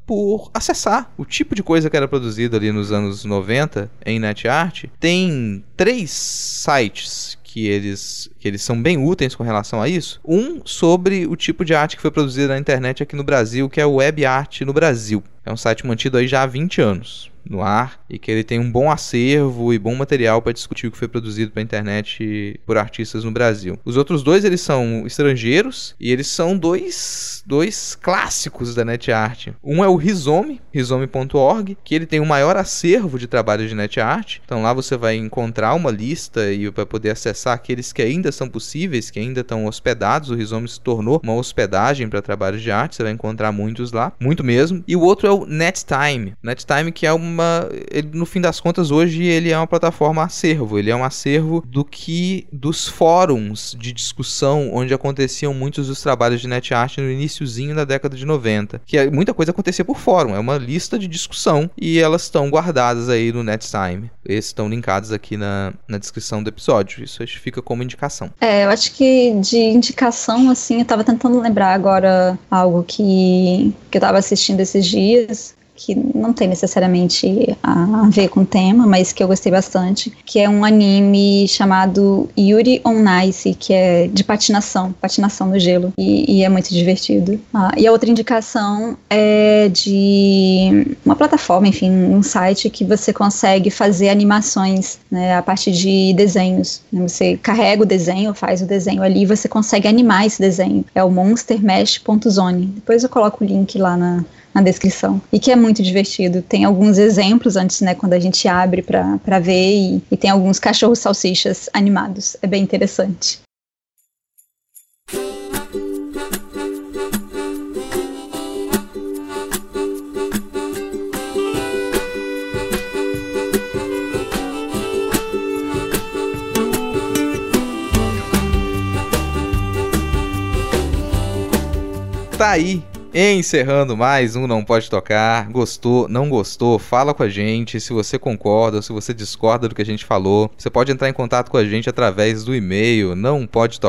por acessar o tipo de coisa que era produzido ali nos anos 90 em NetArt. Tem três sites que eles, que eles são bem úteis com relação a isso. Um sobre o tipo de arte que foi produzida na internet aqui no Brasil, que é o Web Art no Brasil. É um site mantido aí já há 20 anos no ar e que ele tem um bom acervo e bom material para discutir o que foi produzido para a internet por artistas no Brasil. Os outros dois eles são estrangeiros e eles são dois, dois clássicos da net art. Um é o Rizome, rizome.org, que ele tem o maior acervo de trabalhos de net art. Então lá você vai encontrar uma lista e vai poder acessar aqueles que ainda são possíveis, que ainda estão hospedados. O Rizome se tornou uma hospedagem para trabalhos de arte, você vai encontrar muitos lá, muito mesmo. E o outro é o NetTime. NetTime que é uma, ele, no fim das contas hoje ele é uma plataforma acervo, ele é um acervo do que dos fóruns de discussão onde aconteciam muitos dos trabalhos de NetArt no iníciozinho da década de 90, que é, muita coisa acontecia por fórum, é uma lista de discussão e elas estão guardadas aí no NetTime. Estão linkados aqui na, na descrição do episódio. Isso fica como indicação. É, eu acho que de indicação, assim, eu tava tentando lembrar agora algo que, que eu tava assistindo esses dias, que não tem necessariamente a ver com o tema, mas que eu gostei bastante, que é um anime chamado Yuri on Ice, que é de patinação, patinação no gelo, e, e é muito divertido. Ah, e a outra indicação é de uma plataforma, enfim, um site que você consegue fazer animações né, a partir de desenhos. Você carrega o desenho, faz o desenho ali, você consegue animar esse desenho. É o monstermesh.zone. Depois eu coloco o link lá na, na descrição. E que é muito divertido. Tem alguns exemplos antes, né, quando a gente abre para ver, e, e tem alguns cachorros salsichas animados. É bem interessante. tá aí Encerrando mais um Não Pode Tocar. Gostou, não gostou? Fala com a gente. Se você concorda ou se você discorda do que a gente falou, você pode entrar em contato com a gente através do e-mail não pode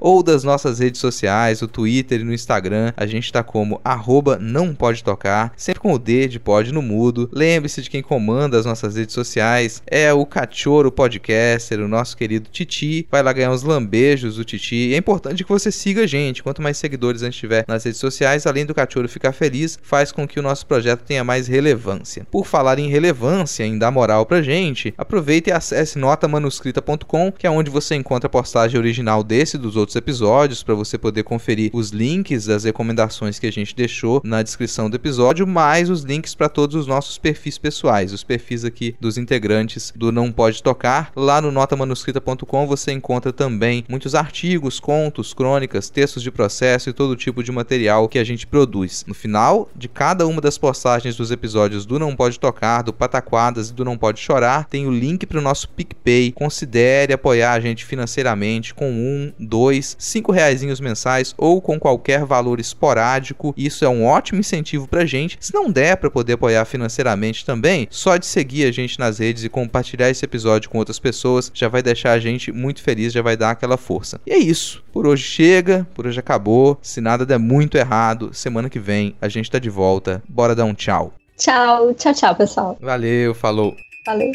ou das nossas redes sociais, o Twitter e no Instagram. A gente tá como arroba não pode tocar, sempre com o D de pode no mudo. Lembre-se de quem comanda as nossas redes sociais é o Cachorro Podcaster, o nosso querido Titi. Vai lá ganhar uns lambejos do Titi. É importante que você siga a gente. Quanto mais seguidores seguidores a gente tiver nas redes sociais, além do Cachorro ficar feliz, faz com que o nosso projeto tenha mais relevância. Por falar em relevância, em dar moral pra gente, aproveite e acesse notamanuscrita.com, que é onde você encontra a postagem original desse e dos outros episódios, para você poder conferir os links das recomendações que a gente deixou na descrição do episódio, mais os links para todos os nossos perfis pessoais, os perfis aqui dos integrantes do Não Pode Tocar. Lá no notamanuscrita.com você encontra também muitos artigos, contos, crônicas, textos de processo e todo tipo de material que a gente produz. No final de cada uma das postagens dos episódios do Não Pode Tocar, do Pataquadas e do Não Pode Chorar, tem o link para o nosso PicPay. Considere apoiar a gente financeiramente com um, dois, cinco reais mensais ou com qualquer valor esporádico. Isso é um ótimo incentivo para a gente. Se não der para poder apoiar financeiramente também, só de seguir a gente nas redes e compartilhar esse episódio com outras pessoas já vai deixar a gente muito feliz, já vai dar aquela força. E é isso. Por hoje chega, por hoje acabou. Se nada der muito errado, semana que vem a gente tá de volta. Bora dar um tchau. Tchau, tchau, tchau, pessoal. Valeu, falou. Valeu.